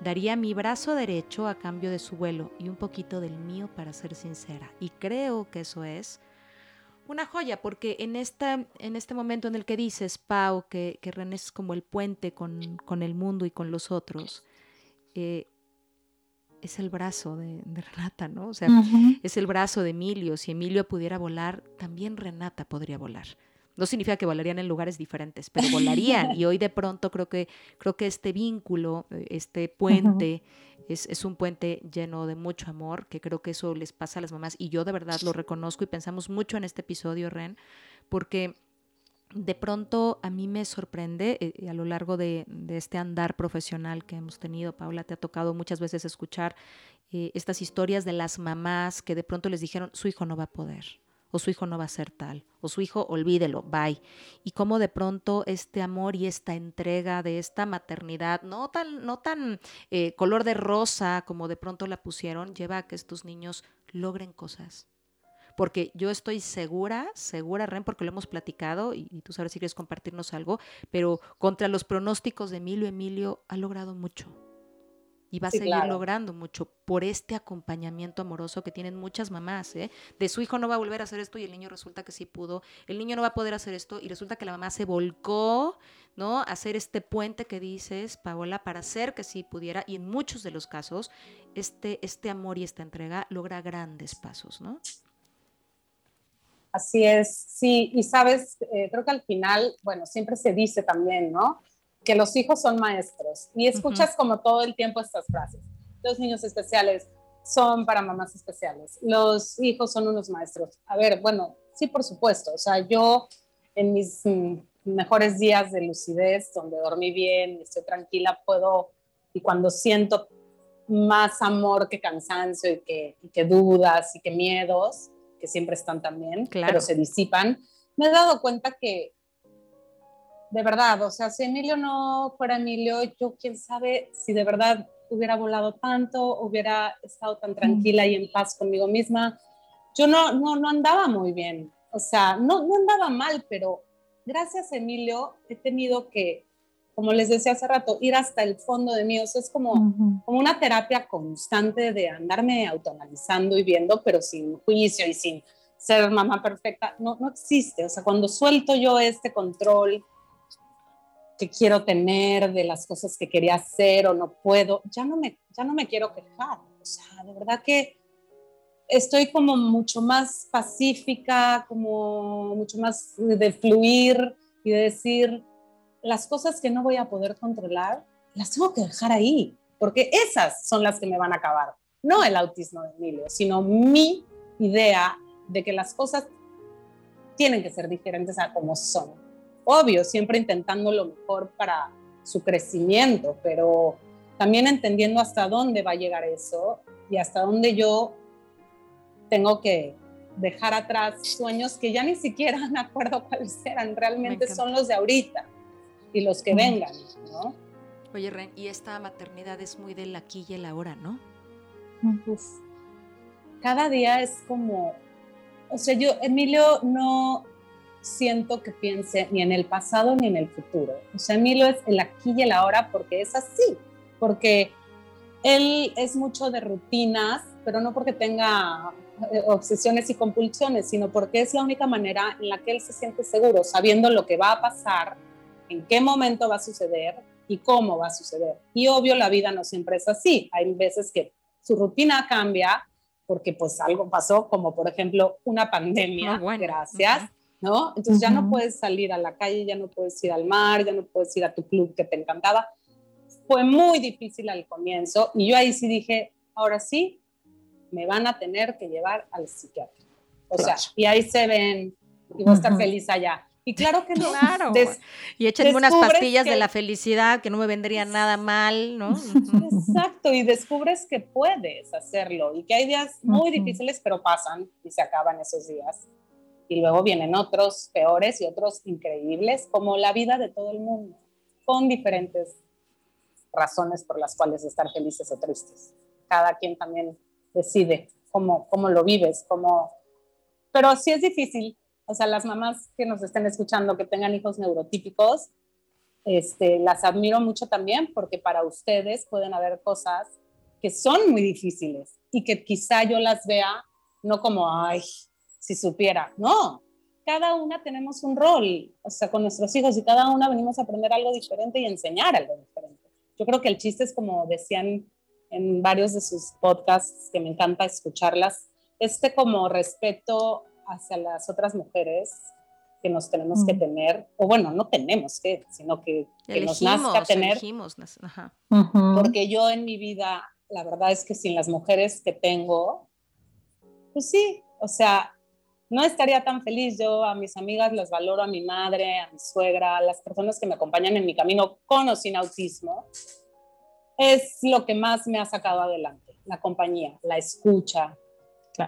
Daría mi brazo derecho a cambio de su vuelo y un poquito del mío para ser sincera. Y creo que eso es una joya, porque en, esta, en este momento en el que dices, Pau, que, que René es como el puente con, con el mundo y con los otros, eh, es el brazo de, de Renata, ¿no? O sea, es el brazo de Emilio. Si Emilio pudiera volar, también Renata podría volar. No significa que volarían en lugares diferentes, pero volarían. Y hoy de pronto creo que, creo que este vínculo, eh, este puente, es, es un puente lleno de mucho amor, que creo que eso les pasa a las mamás. Y yo de verdad lo reconozco y pensamos mucho en este episodio, Ren, porque de pronto a mí me sorprende eh, a lo largo de, de este andar profesional que hemos tenido, Paula, te ha tocado muchas veces escuchar eh, estas historias de las mamás que de pronto les dijeron, su hijo no va a poder, o su hijo no va a ser tal, o su hijo olvídelo, bye. Y cómo de pronto este amor y esta entrega de esta maternidad, no tan, no tan eh, color de rosa como de pronto la pusieron, lleva a que estos niños logren cosas. Porque yo estoy segura, segura, Ren, porque lo hemos platicado y, y tú sabes si quieres compartirnos algo, pero contra los pronósticos de Emilio, Emilio ha logrado mucho y va a Sí, seguir claro. logrando mucho por este acompañamiento amoroso que tienen muchas mamás, ¿eh? De su hijo no va a volver a hacer esto y el niño resulta que sí pudo, el niño no va a poder hacer esto y resulta que la mamá se volcó, ¿no? A hacer este puente que dices, Paola, para hacer que sí pudiera y en muchos de los casos este, este amor y esta entrega logra grandes pasos, ¿no? Así es, sí, y sabes, eh, creo que al final, bueno, siempre se dice también, ¿no? Que los hijos son maestros y escuchas como todo el tiempo estas frases. Los niños especiales son para mamás especiales, los hijos son unos maestros. A ver, bueno, sí, por supuesto, o sea, yo en mis mm, mejores días de lucidez, donde dormí bien, estoy tranquila, puedo, y cuando siento más amor que cansancio y que, y que dudas y que miedos, que siempre están también, Claro. pero se disipan, me he dado cuenta que, de verdad, o sea, si Emilio no fuera Emilio, yo quién sabe si de verdad hubiera volado tanto, hubiera estado tan tranquila y en paz conmigo misma. Yo no, no, no andaba muy bien, o sea, no, no andaba mal, pero gracias a Emilio he tenido que, como les decía hace rato, ir hasta el fondo de mí, o sea, es como como una terapia constante de andarme autoanalizando y viendo, pero sin juicio y sin ser mamá perfecta, no, no existe. O sea, cuando suelto yo este control que quiero tener de las cosas que quería hacer o no puedo, ya no me, ya no me quiero quejar. O sea, de verdad que estoy como mucho más pacífica, como mucho más de fluir y de decir las cosas que no voy a poder controlar, las tengo que dejar ahí, porque esas son las que me van a acabar, no el autismo de Emilio, sino mi idea de que las cosas tienen que ser diferentes a como son. Obvio, siempre intentando lo mejor para su crecimiento, pero también entendiendo hasta dónde va a llegar eso y hasta dónde yo tengo que dejar atrás sueños que ya ni siquiera me acuerdo cuáles eran, realmente son los de ahorita y los que Mm. vengan, ¿no? Oye, Ren, y esta maternidad es muy del aquí y el ahora, ¿no? Uf. Cada día es como, o sea, yo, Emilio, no siento que piense ni en el pasado ni en el futuro. O sea, Emilio es el aquí y el ahora porque es así, porque él es mucho de rutinas, pero no porque tenga eh, obsesiones y compulsiones, sino porque es la única manera en la que él se siente seguro, sabiendo lo que va a pasar, en qué momento va a suceder y cómo va a suceder. Y obvio, la vida no siempre es así. Hay veces que su rutina cambia porque pues algo pasó, como por ejemplo una pandemia, ah, gracias, ¿no? Entonces ya no puedes salir a la calle, ya no puedes ir al mar, ya no puedes ir a tu club que te encantaba. Fue muy difícil al comienzo y yo ahí sí dije, ahora sí, me van a tener que llevar al psiquiatra. O sea, y ahí se ven, y voy a estar feliz allá. Y claro que no. Claro. y échenme unas pastillas de la felicidad que no me vendría nada mal, ¿no? Exacto, y descubres que puedes hacerlo y que hay días muy difíciles, pero pasan y se acaban esos días. Y luego vienen otros peores y otros increíbles, como la vida de todo el mundo, con diferentes razones por las cuales estar felices o tristes. Cada quien también decide cómo, cómo lo vives, cómo... Pero sí es difícil, o sea, las mamás que nos estén escuchando, que tengan hijos neurotípicos, este, las admiro mucho también porque para ustedes pueden haber cosas que son muy difíciles y que quizá yo las vea no como, ay, si supiera, no, cada una tenemos un rol, o sea, con nuestros hijos y cada una venimos a aprender algo diferente y enseñar algo diferente. Yo creo que el chiste es como decían en varios de sus podcasts, que me encanta escucharlas, este como respeto hacia las otras mujeres que nos tenemos que tener, o bueno, no tenemos que, sino que, nos nazca tener. Porque yo en mi vida, la verdad es que sin las mujeres que tengo, pues sí, o sea, no estaría tan feliz. Yo a mis amigas las valoro, a mi madre, a mi suegra, a las personas que me acompañan en mi camino con o sin autismo. Es lo que más me ha sacado adelante, la compañía, la escucha,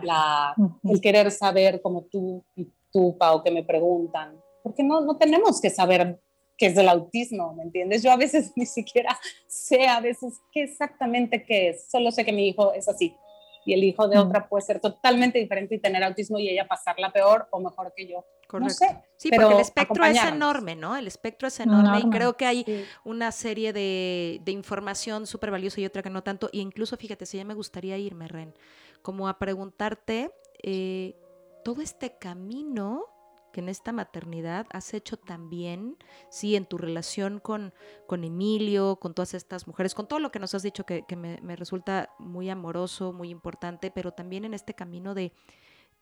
la, el querer saber como tú y tú, Pau, que me preguntan, porque no, no tenemos que saber qué es del autismo, ¿me entiendes? Yo a veces ni siquiera sé a veces qué exactamente qué es, solo sé que mi hijo es así y el hijo de otra puede ser totalmente diferente y tener autismo y ella pasarla peor o mejor que yo. Correcto. No sé, sí, porque el espectro es enorme, ¿no? El espectro es enorme, y creo que hay una serie de, de información súper valiosa y otra que no tanto. Y incluso, fíjate, si ya me gustaría irme, Ren, como a preguntarte eh, todo este camino en esta maternidad has hecho también, sí, en tu relación con, con Emilio, con todas estas mujeres, con todo lo que nos has dicho que, me, resulta muy amoroso, muy importante, pero también en este camino de,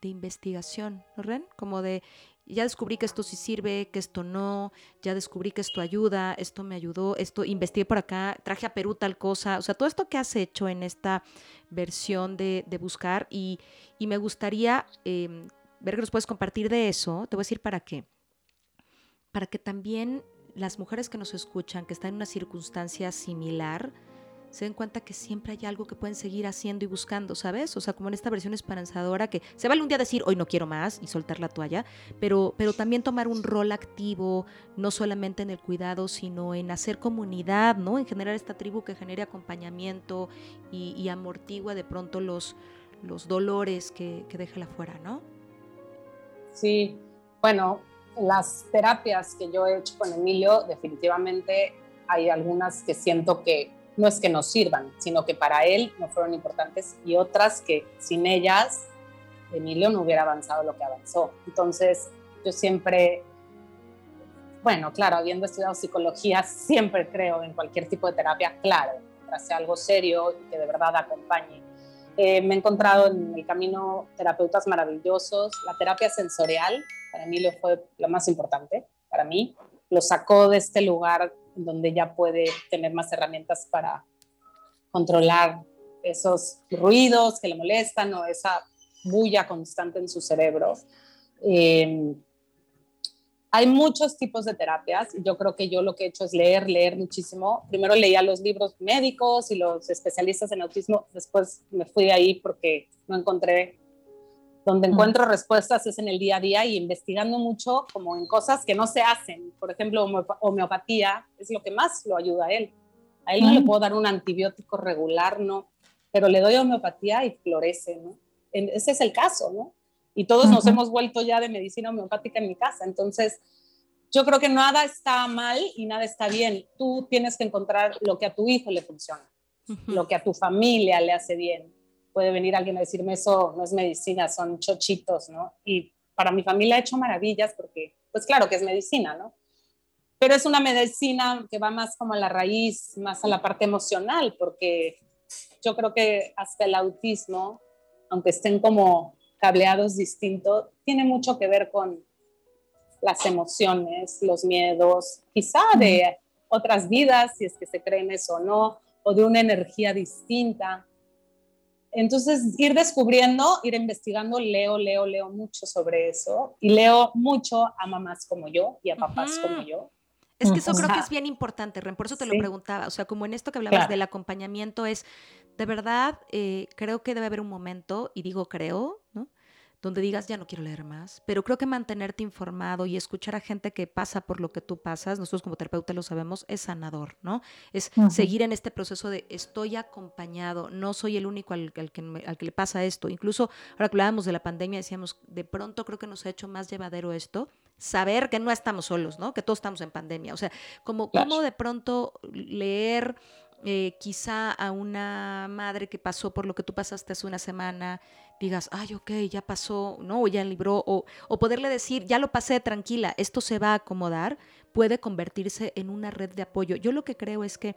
de investigación, ¿no, Ren? Como de ya descubrí que esto sí sirve, que esto no, ya descubrí que esto ayuda, esto me ayudó, esto investigué por acá, traje a Perú tal cosa, o sea, todo esto que has hecho en esta versión de, buscar y, me gustaría em, ver que nos puedes compartir de eso, te voy a decir para qué, para que también las mujeres que nos escuchan, que están en una circunstancia similar, se den cuenta que siempre hay algo que pueden seguir haciendo y buscando, ¿sabes? O sea, como en esta versión esperanzadora que se vale un día decir, hoy no quiero más y soltar la toalla, pero, pero también tomar un rol activo, no solamente en el cuidado, sino en hacer comunidad, ¿no? En generar esta tribu que genere acompañamiento y, amortigua de pronto los, los dolores que, que deja la fuera, ¿no? Sí, bueno, las terapias que yo he hecho con Emilio, definitivamente hay algunas que siento que no es que nos sirvan, sino que para él no fueron importantes y otras que sin ellas Emilio no hubiera avanzado lo que avanzó. Entonces, yo siempre, bueno, claro, habiendo estudiado psicología, siempre creo en cualquier tipo de terapia, claro, tras algo serio y que de verdad acompañe. Eh, me he encontrado en el camino terapeutas maravillosos. La terapia sensorial, para Emilio fue lo más importante, para mí. Lo sacó de este lugar donde ya puede tener más herramientas para controlar esos ruidos que le molestan o esa bulla constante en su cerebro. Eh, hay muchos tipos de terapias yo creo que yo lo que he hecho es leer, leer muchísimo. Primero leía los libros médicos y los especialistas en autismo, después me fui ahí porque no encontré donde encuentro respuestas es en el día a día y investigando mucho como en cosas que no se hacen. Por ejemplo, homeopatía es lo que más lo ayuda a él. A él no le puedo dar un antibiótico regular, no, pero le doy homeopatía y florece, ¿no? Ese es el caso, ¿no? Y todos nos hemos vuelto ya de medicina homeopática en mi casa. Entonces, yo creo que nada está mal y nada está bien. Tú tienes que encontrar lo que a tu hijo le funciona. lo que a tu familia le hace bien. Puede venir alguien a decirme eso no es medicina, son chochitos, ¿no? Y para mi familia ha hecho maravillas porque, pues claro que es medicina, ¿no? Pero es una medicina que va más como a la raíz, más a la parte emocional, porque yo creo que hasta el autismo, aunque estén como cableados distintos, tiene mucho que ver con las emociones, los miedos, quizá de otras vidas, si es que se creen eso o no, o de una energía distinta. Entonces, ir descubriendo, ir investigando, leo, leo, leo mucho sobre eso y leo mucho a mamás como yo y a papás como yo. Es que eso creo que es bien importante, Ren, por eso te lo preguntaba. O sea, como en esto que hablabas del acompañamiento, es de verdad, eh, creo que debe haber un momento, y digo creo. Donde digas, ya no quiero leer más, pero creo que mantenerte informado y escuchar a gente que pasa por lo que tú pasas, nosotros como terapeutas lo sabemos, es sanador, ¿no? Es seguir en este proceso de estoy acompañado, no soy el único al, que, al que le pasa esto. Incluso ahora que hablábamos de la pandemia, decíamos, de pronto creo que nos ha hecho más llevadero esto, saber que no estamos solos, ¿no? Que todos estamos en pandemia. O sea, como, como de pronto leer eh, quizá a una madre que pasó por lo que tú pasaste hace una semana, digas, ay, ok, ya pasó, ¿no? O ya libró, o, o poderle decir, ya lo pasé, tranquila, esto se va a acomodar, puede convertirse en una red de apoyo. Yo lo que creo es que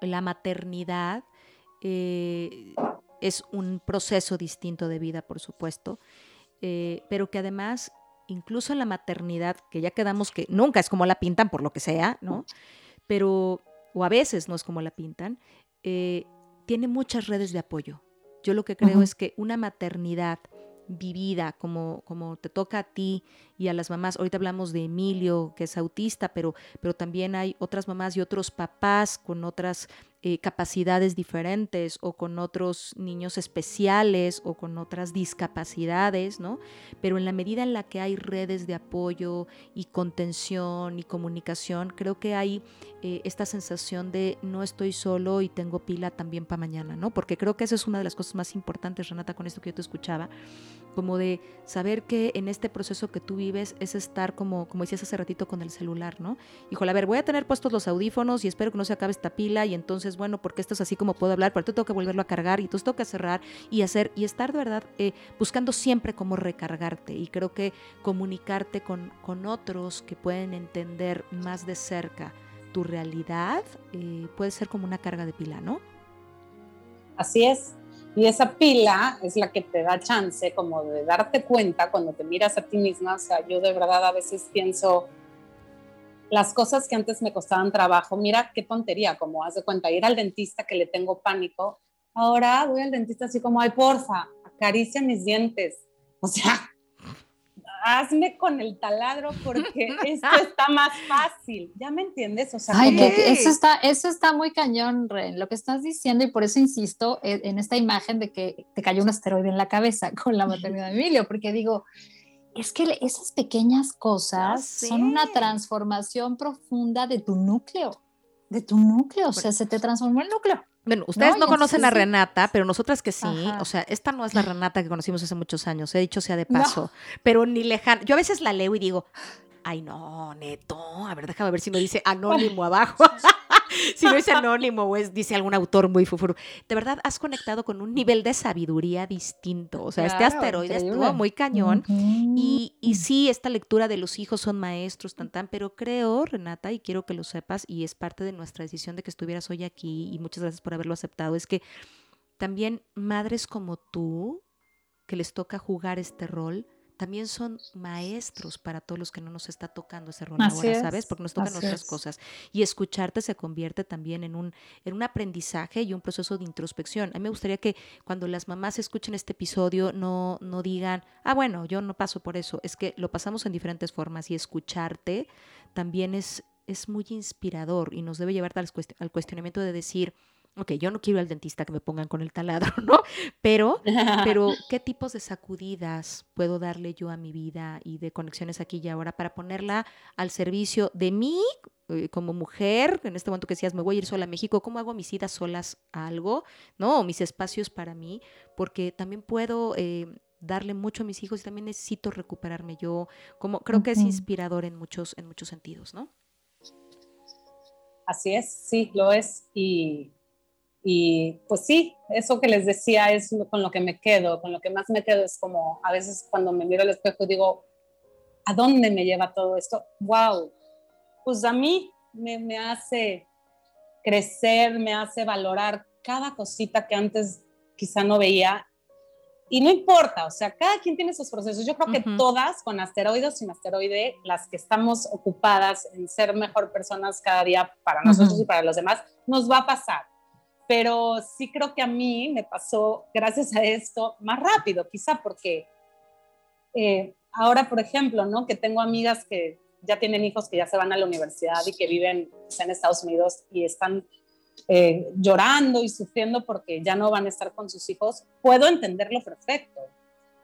la maternidad eh, es un proceso distinto de vida, por supuesto, eh, pero que además, incluso en la maternidad, que ya quedamos que nunca es como la pintan, por lo que sea, ¿no? Pero, o a veces no es como la pintan, eh, tiene muchas redes de apoyo. Yo lo que creo es que una maternidad vivida como, como te toca a ti y a las mamás. Ahorita hablamos de Emilio, que es autista, pero, pero también hay otras mamás y otros papás con otras eh, capacidades diferentes o con otros niños especiales o con otras discapacidades, ¿no? Pero en la medida en la que hay redes de apoyo y contención y comunicación, creo que hay eh, esta sensación de no estoy solo y tengo pila también para mañana, ¿no? Porque creo que esa es una de las cosas más importantes, Renata, con esto que yo te escuchaba, como de saber que en este proceso que tú vives es estar como, como decías hace ratito con el celular, ¿no? Híjole, a ver, voy a tener puestos los audífonos y espero que no se acabe esta pila y entonces, bueno, porque esto es así como puedo hablar, pero tú tengo que volverlo a cargar y entonces tengo que cerrar y hacer y estar de verdad eh, buscando siempre cómo recargarte y creo que comunicarte con, con otros que pueden entender más de cerca tu realidad eh, puede ser como una carga de pila, ¿no? Así es. Y esa pila es la que te da chance como de darte cuenta cuando te miras a ti misma. O sea, yo de verdad a veces pienso las cosas que antes me costaban trabajo. Mira qué tontería, como haz de cuenta, ir al dentista que le tengo pánico. Ahora voy al dentista así como, ay, porfa, acaricia mis dientes. O sea, hazme con el taladro porque esto está más fácil. ¿Ya me entiendes? O sea, eso, está, eso está muy cañón, Ren, lo que estás diciendo, y por eso insisto e, en esta imagen de que te cayó un asteroide en la cabeza con la maternidad de Emilio, porque digo, es que esas pequeñas cosas son una transformación profunda de tu núcleo, de tu núcleo, o sea, se te transformó el núcleo. Bueno, ustedes no, conocen a Renata, pero nosotras que sí. O sea, esta no es la Renata que conocimos hace muchos años, he dicho sea de paso. Pero ni lejano. Yo a veces la leo y digo, ay, no, neto. A ver, déjame ver si me dice anónimo abajo. si no es anónimo o es, dice algún autor muy fufuru. De verdad, has conectado con un nivel de sabiduría distinto. O sea, este asteroide estuvo muy cañón. y, y, sí, esta lectura de los hijos son maestros, tan, tan, pero creo, Renata, y quiero que lo sepas, y es parte de nuestra decisión de que estuvieras hoy aquí, y muchas gracias por haberlo aceptado, es que también madres como tú, que les toca jugar este rol, también son maestros para todos los que no nos está tocando ese rol ahora, ¿sabes? Porque nos tocan otras cosas. Y escucharte se convierte también en un, en un aprendizaje y un proceso de introspección. A mí me gustaría que cuando las mamás escuchen este episodio no, no digan, ah, bueno, yo no paso por eso. Es que lo pasamos en diferentes formas y escucharte también es, es muy inspirador y nos debe llevar al cuestionamiento de decir, ok, yo no quiero al dentista que me pongan con el taladro, ¿no? Pero, pero, ¿qué tipos de sacudidas puedo darle yo a mi vida y de conexiones aquí y ahora para ponerla al servicio de mí eh, como mujer? En este momento que decías, me voy a ir sola a México, ¿cómo hago mis idas solas a algo, ¿no? O mis espacios para mí, porque también puedo... Eh, darle mucho a mis hijos y también necesito recuperarme yo, como creo que es inspirador en muchos, en muchos sentidos, ¿no? Así es, sí, lo es. Y Y pues sí, eso que les decía es con lo que me quedo, con lo que más me quedo es como a veces cuando me miro al espejo digo, ¿a dónde me lleva todo esto? ¡Wow! Pues a mí me, me hace crecer, me hace valorar cada cosita que antes quizá no veía. Y no importa, o sea, cada quien tiene sus procesos. Yo creo que todas, con asteroides o sin asteroide, las que estamos ocupadas en ser mejor personas cada día para nosotros y para los demás, nos va a pasar. Pero sí creo que a mí me pasó, gracias a esto, más rápido, quizá porque eh, ahora, por ejemplo, ¿no? Que tengo amigas que ya tienen hijos que ya se van a la universidad y que viven en Estados Unidos y están eh, llorando y sufriendo porque ya no van a estar con sus hijos, puedo entenderlo perfecto.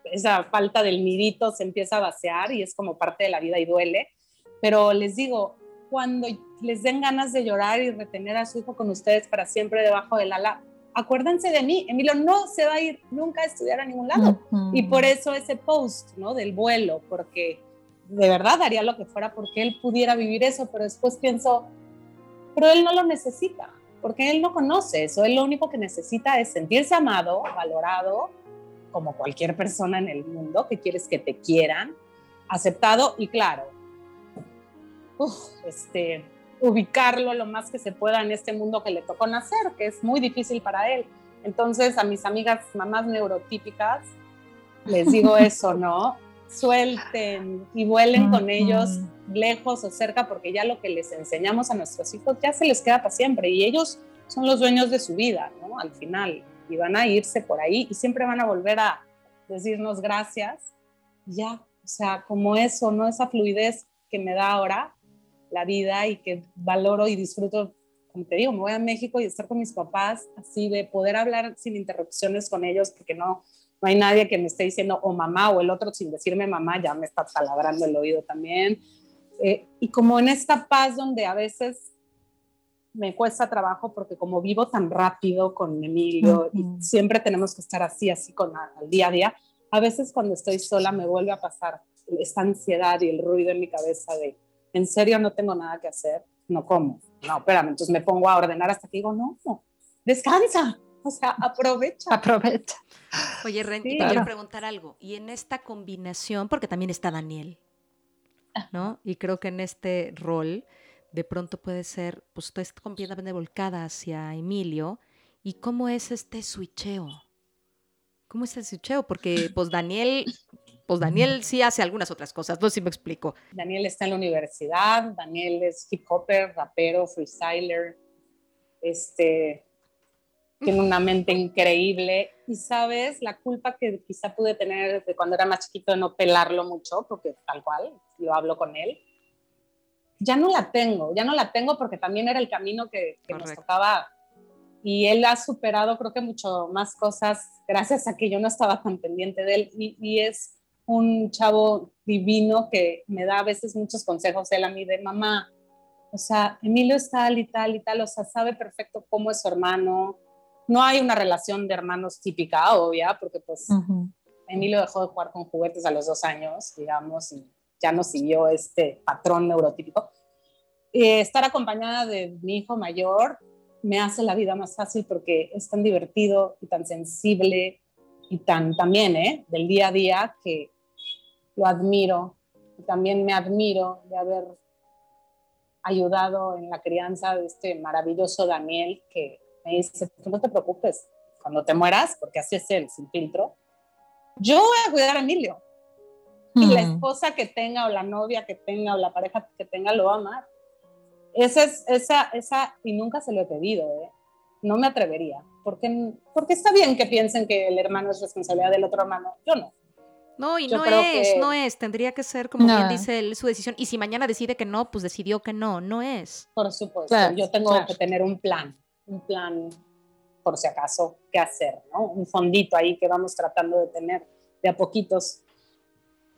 Esa falta del nidito se empieza a vaciar y es como parte de la vida y duele. Pero les digo, cuando les den ganas de llorar y retener a su hijo con ustedes para siempre debajo del ala, acuérdense de mí. Emilio no se va a ir nunca a estudiar a ningún lado. Y por eso ese post, ¿no? Del vuelo, porque de verdad haría lo que fuera porque él pudiera vivir eso, pero después pienso, pero él no lo necesita, porque él no conoce eso, él lo único que necesita es sentirse amado, valorado, como cualquier persona en el mundo que quieres que te quieran, aceptado y claro, este, ubicarlo lo más que se pueda en este mundo que le tocó nacer, que es muy difícil para él. Entonces a mis amigas mamás neurotípicas les digo eso, ¿no? suelten y vuelen con ellos lejos o cerca, porque ya lo que les enseñamos a nuestros hijos ya se les queda para siempre y ellos son los dueños de su vida, ¿no? Al final, y van a irse por ahí y siempre van a volver a decirnos gracias. Ya, o sea, como eso, ¿no? Esa fluidez que me da ahora la vida y que valoro y disfruto, como te digo, me voy a México y estar con mis papás, así de poder hablar sin interrupciones con ellos, porque no, no hay nadie que me esté diciendo o mamá o el otro sin decirme mamá, ya me está taladrando el oído también. Eh, y como en esta paz donde a veces me cuesta trabajo porque como vivo tan rápido con Emilio y siempre tenemos que estar así, así con el día a día, a veces cuando estoy sola me vuelve a pasar esta ansiedad y el ruido en mi cabeza de, en serio no tengo nada que hacer, no como, no, espérame, entonces me pongo a ordenar hasta que digo, no, no descansa, o sea, aprovecha. Aprovecha. Oye, Ren, te quiero preguntar algo. Y en esta combinación, porque también está Daniel, ¿no? Y creo que en este rol, de pronto puede ser, pues está completamente volcada hacia Emilio. ¿Y cómo es este switcheo? ¿Cómo es el switcheo? Porque, pues Daniel, pues Daniel sí hace algunas otras cosas, no sé si me explico. Daniel está en la universidad, Daniel es hip hopper, rapero, freestyler, este, tiene una mente increíble y sabes la culpa que quizá pude tener desde cuando era más chiquito de no pelarlo mucho, porque tal cual, lo hablo con él, ya no la tengo, ya no la tengo porque también era el camino que, nos tocaba y él ha superado creo que mucho más cosas gracias a que yo no estaba tan pendiente de él y, y es un chavo divino que me da a veces muchos consejos él a mí de mamá, o sea, Emilio es tal y tal y tal, o sea, sabe perfecto cómo es su hermano, no hay una relación de hermanos típica, obvia, porque pues Emilio dejó de jugar con juguetes a los dos años, digamos, y ya no siguió este patrón neurotípico. Eh, estar acompañada de mi hijo mayor me hace la vida más fácil porque es tan divertido y tan sensible y tan también, ¿eh? Del día a día que lo admiro. Y también me admiro de haber ayudado en la crianza de este maravilloso Daniel que me dice, tú no te preocupes, cuando te mueras, porque así es él, sin filtro, yo voy a cuidar a Emilio. Y la mm. esposa que tenga, o la novia que tenga, o la pareja que tenga, lo va a amar. Esa es, esa, esa, y nunca se lo he pedido, ¿eh? No me atrevería, porque, porque está bien que piensen que el hermano es responsabilidad del otro hermano, yo no. No, y no es, no es, tendría que ser, como bien dice él, su decisión. Y si mañana decide que no, pues decidió que no, no es. Por supuesto, yo tengo que tener un plan un plan por si acaso qué hacer, ¿no? Un fondito ahí que vamos tratando de tener de a poquitos.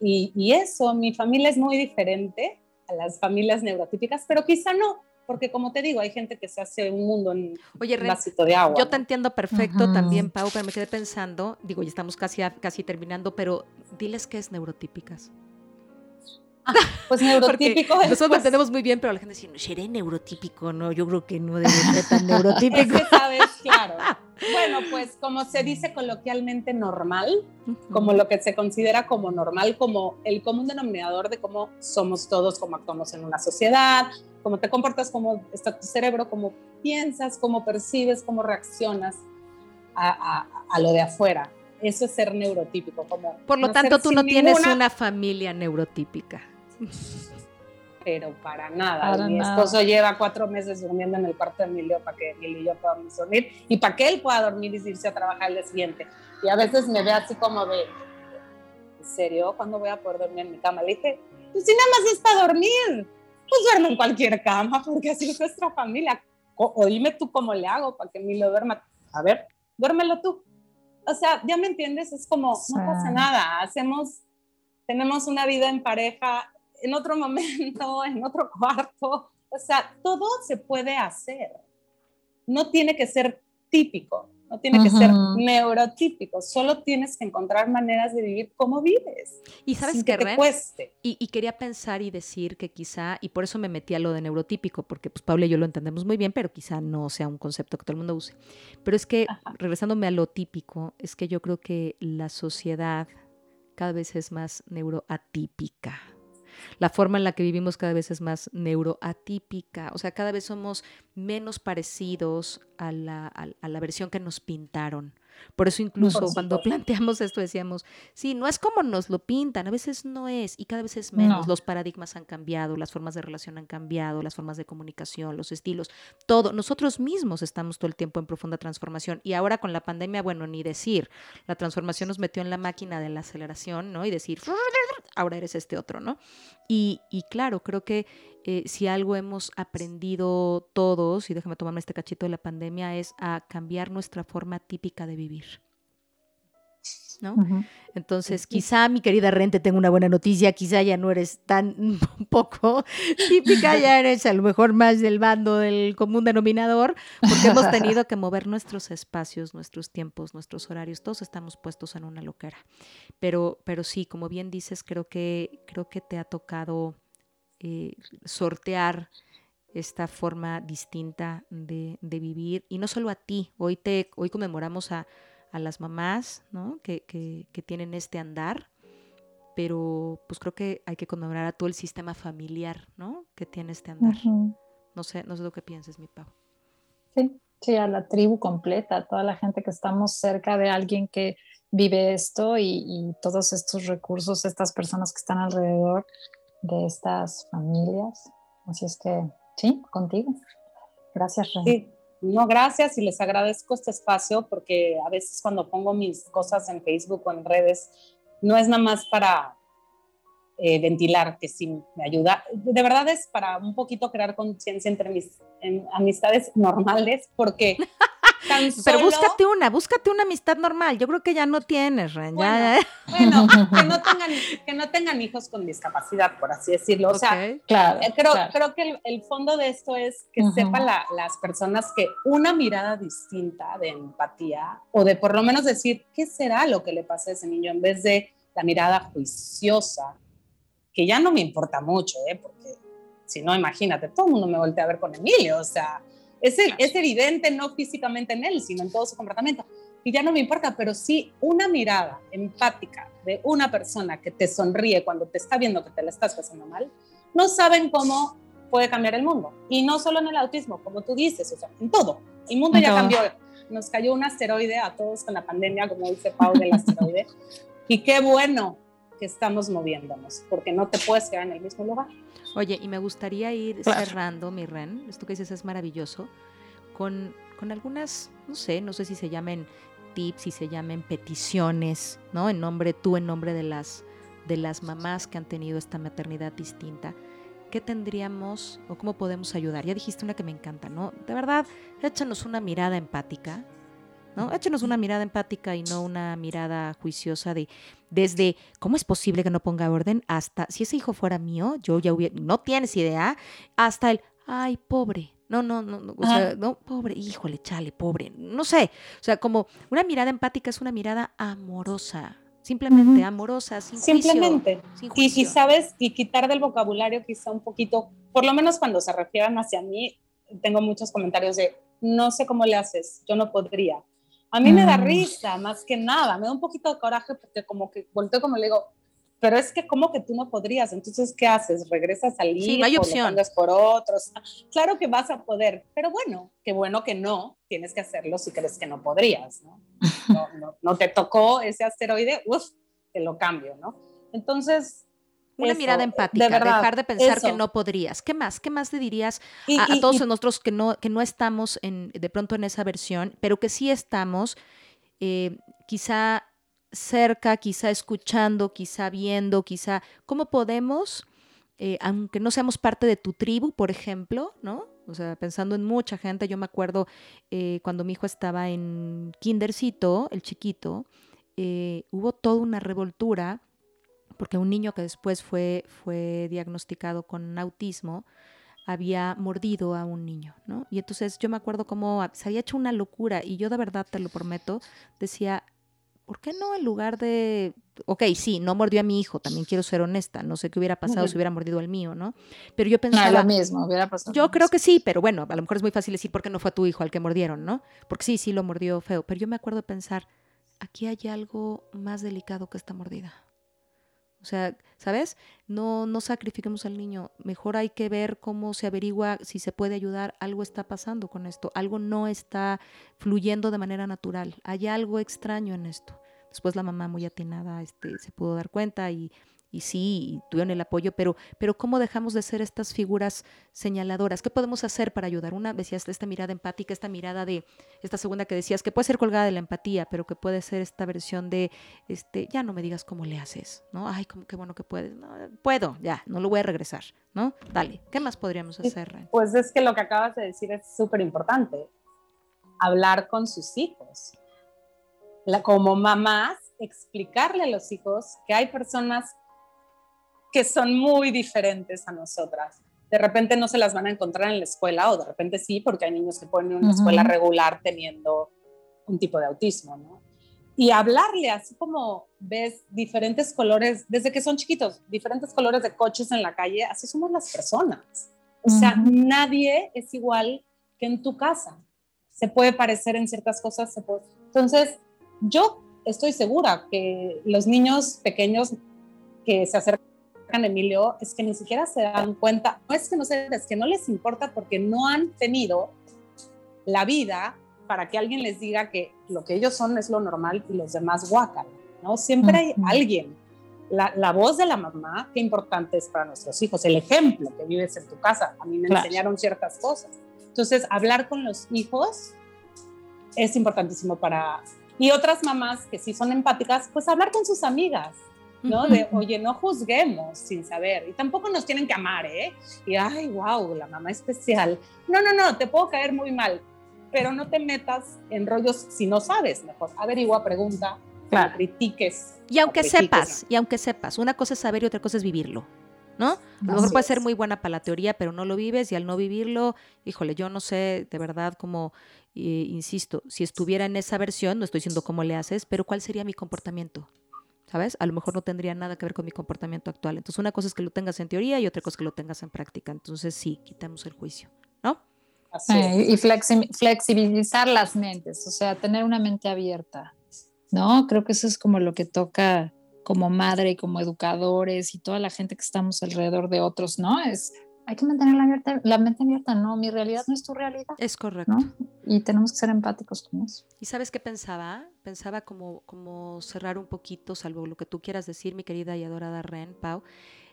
Y, y, eso, mi familia es muy diferente a las familias neurotípicas, pero quizá no, porque como te digo, hay gente que se hace un mundo en Oye, un vasito de agua. Yo te entiendo perfecto también, Pau, pero me quedé pensando, digo, ya estamos casi, casi terminando, pero diles qué es neurotípicas. pues neurotípico Nosotros lo entendemos muy bien, pero la gente dice, ¿seré neurotípico? No, yo creo que no debe ser tan neurotípico. Es que sabes, claro. Bueno, pues como se dice coloquialmente normal, como lo que se considera como normal, como el común denominador de cómo somos todos, cómo actuamos en una sociedad, cómo te comportas, cómo está tu cerebro, cómo piensas, cómo percibes, cómo reaccionas a, a, a lo de afuera. Eso es ser neurotípico. Como Por lo tanto, tú no tienes una familia neurotípica. Pero para nada. Para Mi nada. esposo lleva cuatro meses durmiendo en el cuarto de Emilio para que Emilio y yo podamos dormir y para que él pueda dormir y irse a trabajar el día siguiente. Y a veces me ve así como de, ¿en serio? ¿Cuándo voy a poder dormir en mi cama? Le dije, pues si nada más es para dormir, pues duerme en cualquier cama porque así es nuestra familia. O, o dime tú cómo le hago para que Emilio duerma. A ver, duérmelo tú. O sea, ya me entiendes, es como, no pasa nada, hacemos, tenemos una vida en pareja en otro momento, en otro cuarto. O sea, todo se puede hacer. No tiene que ser típico, no tiene que ser Ujú. neurotípico, solo tienes que encontrar maneras de vivir como vives. Y sabes sin qué, que te cueste. Y, y quería pensar y decir que quizá, y por eso me metí a lo de neurotípico, porque pues Pablo y yo lo entendemos muy bien, pero quizá no sea un concepto que todo el mundo use. Pero es que, regresándome a lo típico, es que yo creo que la sociedad cada vez es más neuroatípica. La forma en la que vivimos cada vez es más neuroatípica, o sea, cada vez somos menos parecidos a la, a- a la versión que nos pintaron. Por eso incluso Por cuando planteamos esto decíamos, sí, no es como nos lo pintan, a veces no es y cada vez es menos. No. Los paradigmas han cambiado, las formas de relación han cambiado, las formas de comunicación, los estilos, todo. Nosotros mismos estamos todo el tiempo en profunda transformación y ahora con la pandemia, bueno, ni decir, la transformación nos metió en la máquina de la aceleración, ¿no? Y decir, ahora eres este otro, ¿no? Y, y claro, creo que eh, si algo hemos aprendido todos, y déjame tomarme este cachito de la pandemia, es a cambiar nuestra forma típica de vivir. ¿No? Entonces, quizá, mi querida Rente, tengo una buena noticia, quizá ya no eres tan poco típica, ya eres a lo mejor más del bando del común denominador, porque hemos tenido que mover nuestros espacios, nuestros tiempos, nuestros horarios, todos estamos puestos en una loquera. Pero, pero sí, como bien dices, creo que, creo que te ha tocado eh, sortear esta forma distinta de, de vivir, y no solo a ti, hoy, te, hoy conmemoramos a, a las mamás ¿no? que, que, que tienen este andar, pero pues creo que hay que conmemorar a todo el sistema familiar ¿no? que tiene este andar. No sé, no sé lo que pienses, mi Pau. Sí, sí, a la tribu completa, a toda la gente que estamos cerca de alguien que vive esto y, y todos estos recursos, estas personas que están alrededor de estas familias. Así es que, sí, contigo. Gracias, Ren. Sí, no, gracias y les agradezco este espacio porque a veces cuando pongo mis cosas en Facebook o en redes, no es nada más para eh, ventilar, que sí me ayuda. De verdad es para un poquito crear conciencia entre mis amistades normales, porque tan Pero solo- búscate una, búscate una amistad normal. Yo creo que ya no tienes, Ren. ya- Bueno, que no, tengan, que no tengan hijos con discapacidad, por así decirlo. O sea, Ok. Claro, Eh, Creo, claro. creo que el, el fondo de esto es que Ujú. sepan la- las personas que una mirada distinta de empatía o de por lo menos decir qué será lo que le pasa a ese niño en vez de la mirada juiciosa, que ya no me importa mucho, ¿eh? porque si no, imagínate, todo el mundo me voltea a ver con Emilio, o sea, es, el- es evidente no físicamente en él, sino en todo su comportamiento. Y ya no me importa, pero sí una mirada empática de una persona que te sonríe cuando te está viendo que te la estás pasando mal, no saben cómo puede cambiar el mundo. Y no solo en el autismo, como tú dices, o sea, en todo. El mundo ya cambió. Nos cayó un asteroide a todos con la pandemia, como dice Pau del asteroide. y qué bueno que estamos moviéndonos, porque no te puedes quedar en el mismo lugar. Oye, y me gustaría ir Claro. cerrando, mi Ren, esto que dices es maravilloso, con, con algunas, no sé, no sé si se llamen tips, si se llamen peticiones, ¿no? En nombre, tú en nombre de las, de las mamás que han tenido esta maternidad distinta. ¿Qué tendríamos o cómo podemos ayudar? Ya dijiste una que me encanta, ¿no? De verdad, échanos una mirada empática, ¿no? Échanos una mirada empática y no una mirada juiciosa de desde cómo es posible que no ponga orden hasta si ese hijo fuera mío, yo ya hubiera, no tienes idea, hasta el, ay, pobre. No, no, no, no, o sea, no, pobre, híjole, chale, pobre. No sé, o sea, como una mirada empática es una mirada amorosa, simplemente amorosa, sin Simplemente. Juicio, Y, y, sabes, y quitar del vocabulario quizá un poquito, por lo menos cuando se refieran hacia mí, tengo muchos comentarios de, no sé cómo le haces, yo no podría. A mí me da risa, más que nada, me da un poquito de coraje porque como que volteo como le digo, pero es que como que tú no podrías, entonces ¿qué haces? ¿Regresas al sí, no hay opción. por otros? Claro que vas a poder, pero bueno, qué bueno que no, tienes que hacerlo si crees que no podrías, ¿no? No, no, te tocó ese asteroide, uff, te lo cambio, ¿no? Entonces... Una mirada empática, dejar de pensar que no podrías. ¿Qué más? ¿Qué más le dirías a, todos nosotros que no, que no estamos en, de pronto en esa versión, pero que sí estamos, eh, quizá cerca, quizá escuchando, quizá viendo, quizá cómo podemos, eh, aunque no seamos parte de tu tribu, por ejemplo, ¿no? O sea, pensando en mucha gente, yo me acuerdo eh, cuando mi hijo estaba en kindercito, el chiquito, eh, hubo toda una revoltura, porque un niño que después fue, fue diagnosticado con autismo, había mordido a un niño, ¿no? Y entonces yo me acuerdo cómo se había hecho una locura y yo de verdad te lo prometo, decía, ¿por qué no en lugar de, ok, sí, no mordió a mi hijo, también quiero ser honesta, no sé qué hubiera pasado si hubiera mordido al mío, ¿no? Pero yo pensaba... No, lo mismo, hubiera pasado. Yo creo que sí, pero bueno, a lo mejor es muy fácil decir por qué no fue a tu hijo al que mordieron, ¿no? Porque sí, sí lo mordió feo, pero yo me acuerdo de pensar, aquí hay algo más delicado que esta mordida. O sea, ¿sabes? No, no sacrifiquemos al niño. Mejor hay que ver cómo se averigua si se puede ayudar. Algo está pasando con esto. Algo no está fluyendo de manera natural. Hay algo extraño en esto. Después la mamá muy atinada este, se pudo dar cuenta y y sí, tuvieron el apoyo, pero, pero ¿cómo dejamos de ser estas figuras señaladoras? ¿Qué podemos hacer para ayudar? Una, decías, esta mirada empática, esta mirada de, esta segunda que decías, que puede ser colgada de la empatía, pero que puede ser esta versión de, este, ya no me digas cómo le haces, ¿no? Ay, cómo, qué bueno que puedes. No, puedo, ya, no lo voy a regresar, ¿no? Dale, ¿qué más podríamos hacer? Pues es que lo que acabas de decir es súper importante, hablar con sus hijos. La, como mamás, explicarle a los hijos que hay personas que son muy diferentes a nosotras. De repente no se las van a encontrar en la escuela o de repente sí, porque hay niños que ponen en una escuela regular teniendo un tipo de autismo, ¿no? Y hablarle así como ves diferentes colores, desde que son chiquitos, diferentes colores de coches en la calle, así somos las personas. O sea, nadie es igual que en tu casa. Se puede parecer en ciertas cosas. Se puede... Entonces, yo estoy segura que los niños pequeños que se acercan Emilio, es que ni siquiera se dan cuenta, no es que no se, es que no les importa porque no han tenido la vida para que alguien les diga que lo que ellos son es lo normal y los demás guacan, ¿no? Siempre hay alguien. La, voz de la mamá, qué importante es para nuestros hijos, el ejemplo que vives en tu casa. A mí me enseñaron ciertas cosas. Entonces, hablar con los hijos es importantísimo para... Y otras mamás que sí son empáticas, pues hablar con sus amigas, ¿no? De, oye, no juzguemos sin saber. Y tampoco nos tienen que amar, ¿eh? Y, ay, wow, la mamá especial. No, no, no, te puedo caer muy mal, pero no te metas en rollos si no sabes. Mejor averigua, pregunta, claro. critiques. Y aunque sepas, y aunque sepas, una cosa es saber y otra cosa es vivirlo. ¿no? A lo mejor puede ser muy buena para la teoría, pero no lo vives y al no vivirlo, híjole, yo no sé de verdad cómo, eh, insisto, si estuviera en esa versión, no estoy diciendo cómo le haces, pero ¿cuál sería mi comportamiento? ¿Sabes? A lo mejor no tendría nada que ver con mi comportamiento actual. Entonces, una cosa es que lo tengas en teoría y otra cosa es que lo tengas en práctica. Entonces, sí, quitemos el juicio, ¿no? y flexibilizar las mentes, o sea, tener una mente abierta, ¿no? Creo que eso es como lo que toca como madre y como educadores y toda la gente que estamos alrededor de otros, ¿no? Es hay que mantener la, la, mente abierta, no, mi realidad no es tu realidad. Es correcto. Y tenemos que ser empáticos con eso. ¿Y sabes qué pensaba? Pensaba como, como cerrar un poquito, salvo lo que tú quieras decir, mi querida y adorada Ren, Pau,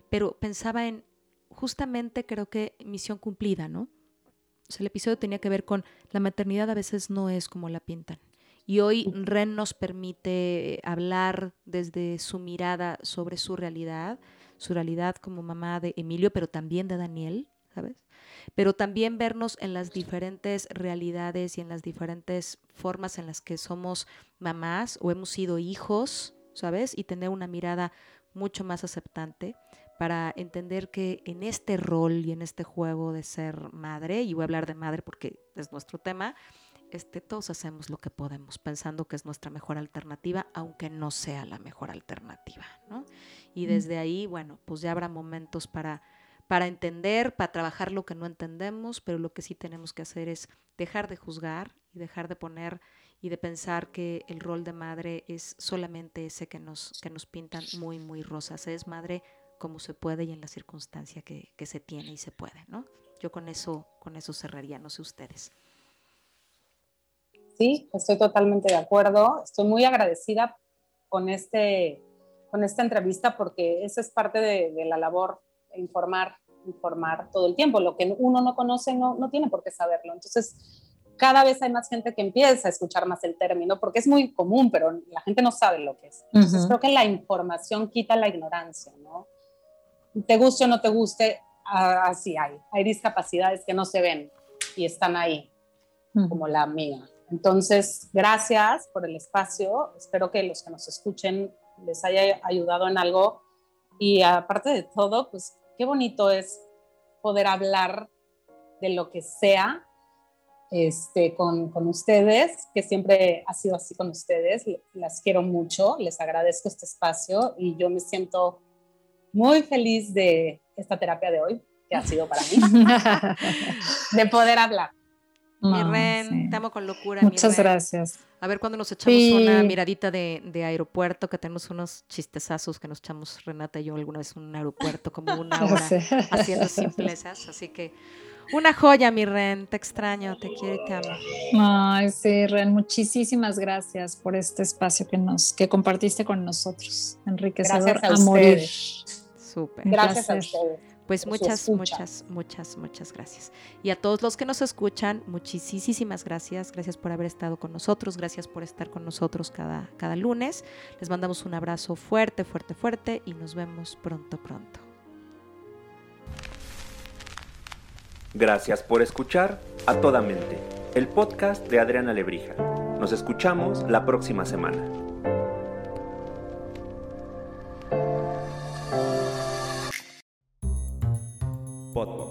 pero pensaba en justamente creo que misión cumplida, ¿no? O sea, el episodio tenía que ver con la maternidad a veces no es como la pintan. Y hoy Ren nos permite hablar desde su mirada sobre su realidad, su realidad como mamá de Emilio, pero también de Daniel, ¿sabes? Pero también vernos en las diferentes realidades y en las diferentes formas en las que somos mamás o hemos sido hijos, ¿sabes? Y tener una mirada mucho más aceptante para entender que en este rol y en este juego de ser madre, y voy a hablar de madre porque es nuestro tema, este, todos hacemos lo que podemos, pensando que es nuestra mejor alternativa, aunque no sea la mejor alternativa, ¿no? Y desde ahí, bueno, pues ya habrá momentos para, para entender, para trabajar lo que no entendemos, pero lo que sí tenemos que hacer es dejar de juzgar y dejar de poner y de pensar que el rol de madre es solamente ese que nos, que nos pintan muy, muy rosas. Es madre como se puede y en la circunstancia que, que se tiene y se puede, ¿no? Yo con eso, con eso cerraría, no sé ustedes. Sí, estoy totalmente de acuerdo. Estoy muy agradecida con, este, con esta entrevista porque esa es parte de, de la labor, informar, informar todo el tiempo. Lo que uno no conoce no, no tiene por qué saberlo. Entonces, cada vez hay más gente que empieza a escuchar más el término, porque es muy común, pero la gente no sabe lo que es. Entonces, creo que la información quita la ignorancia, ¿no? Te guste o no te guste, así hay. Hay discapacidades que no se ven y están ahí, como la mía. Entonces, gracias por el espacio. Espero que los que nos escuchen les haya ayudado en algo. Y aparte de todo, pues qué bonito es poder hablar de lo que sea este, con, con, ustedes, que siempre ha sido así con ustedes. Las quiero mucho, les agradezco este espacio y yo me siento muy feliz de esta terapia de hoy, que ha sido para mí, de poder hablar. Mi Ren, te amo con locura. Muchas gracias. A ver cuando nos echamos una miradita de, de, aeropuerto, que tenemos unos chistezazos que nos echamos Renata y yo alguna vez en un aeropuerto, como una hora haciendo simplezas. Así que una joya, mi Ren. Te extraño, te quiero y te amo. Ay, sí, Ren, muchísimas gracias por este espacio que nos que compartiste con nosotros. Enriquecedor gracias a, a morir. Súper. Gracias a ustedes. Pues muchas, muchas, muchas, muchas gracias. Y a todos los que nos escuchan, muchísimas gracias. Gracias por haber estado con nosotros. Gracias por estar con nosotros cada, cada lunes. Les mandamos un abrazo fuerte, fuerte, fuerte y nos vemos pronto, pronto. Gracias por escuchar A Toda Mente, el podcast de Adriana Lebrija. Nos escuchamos la próxima semana. Podbox.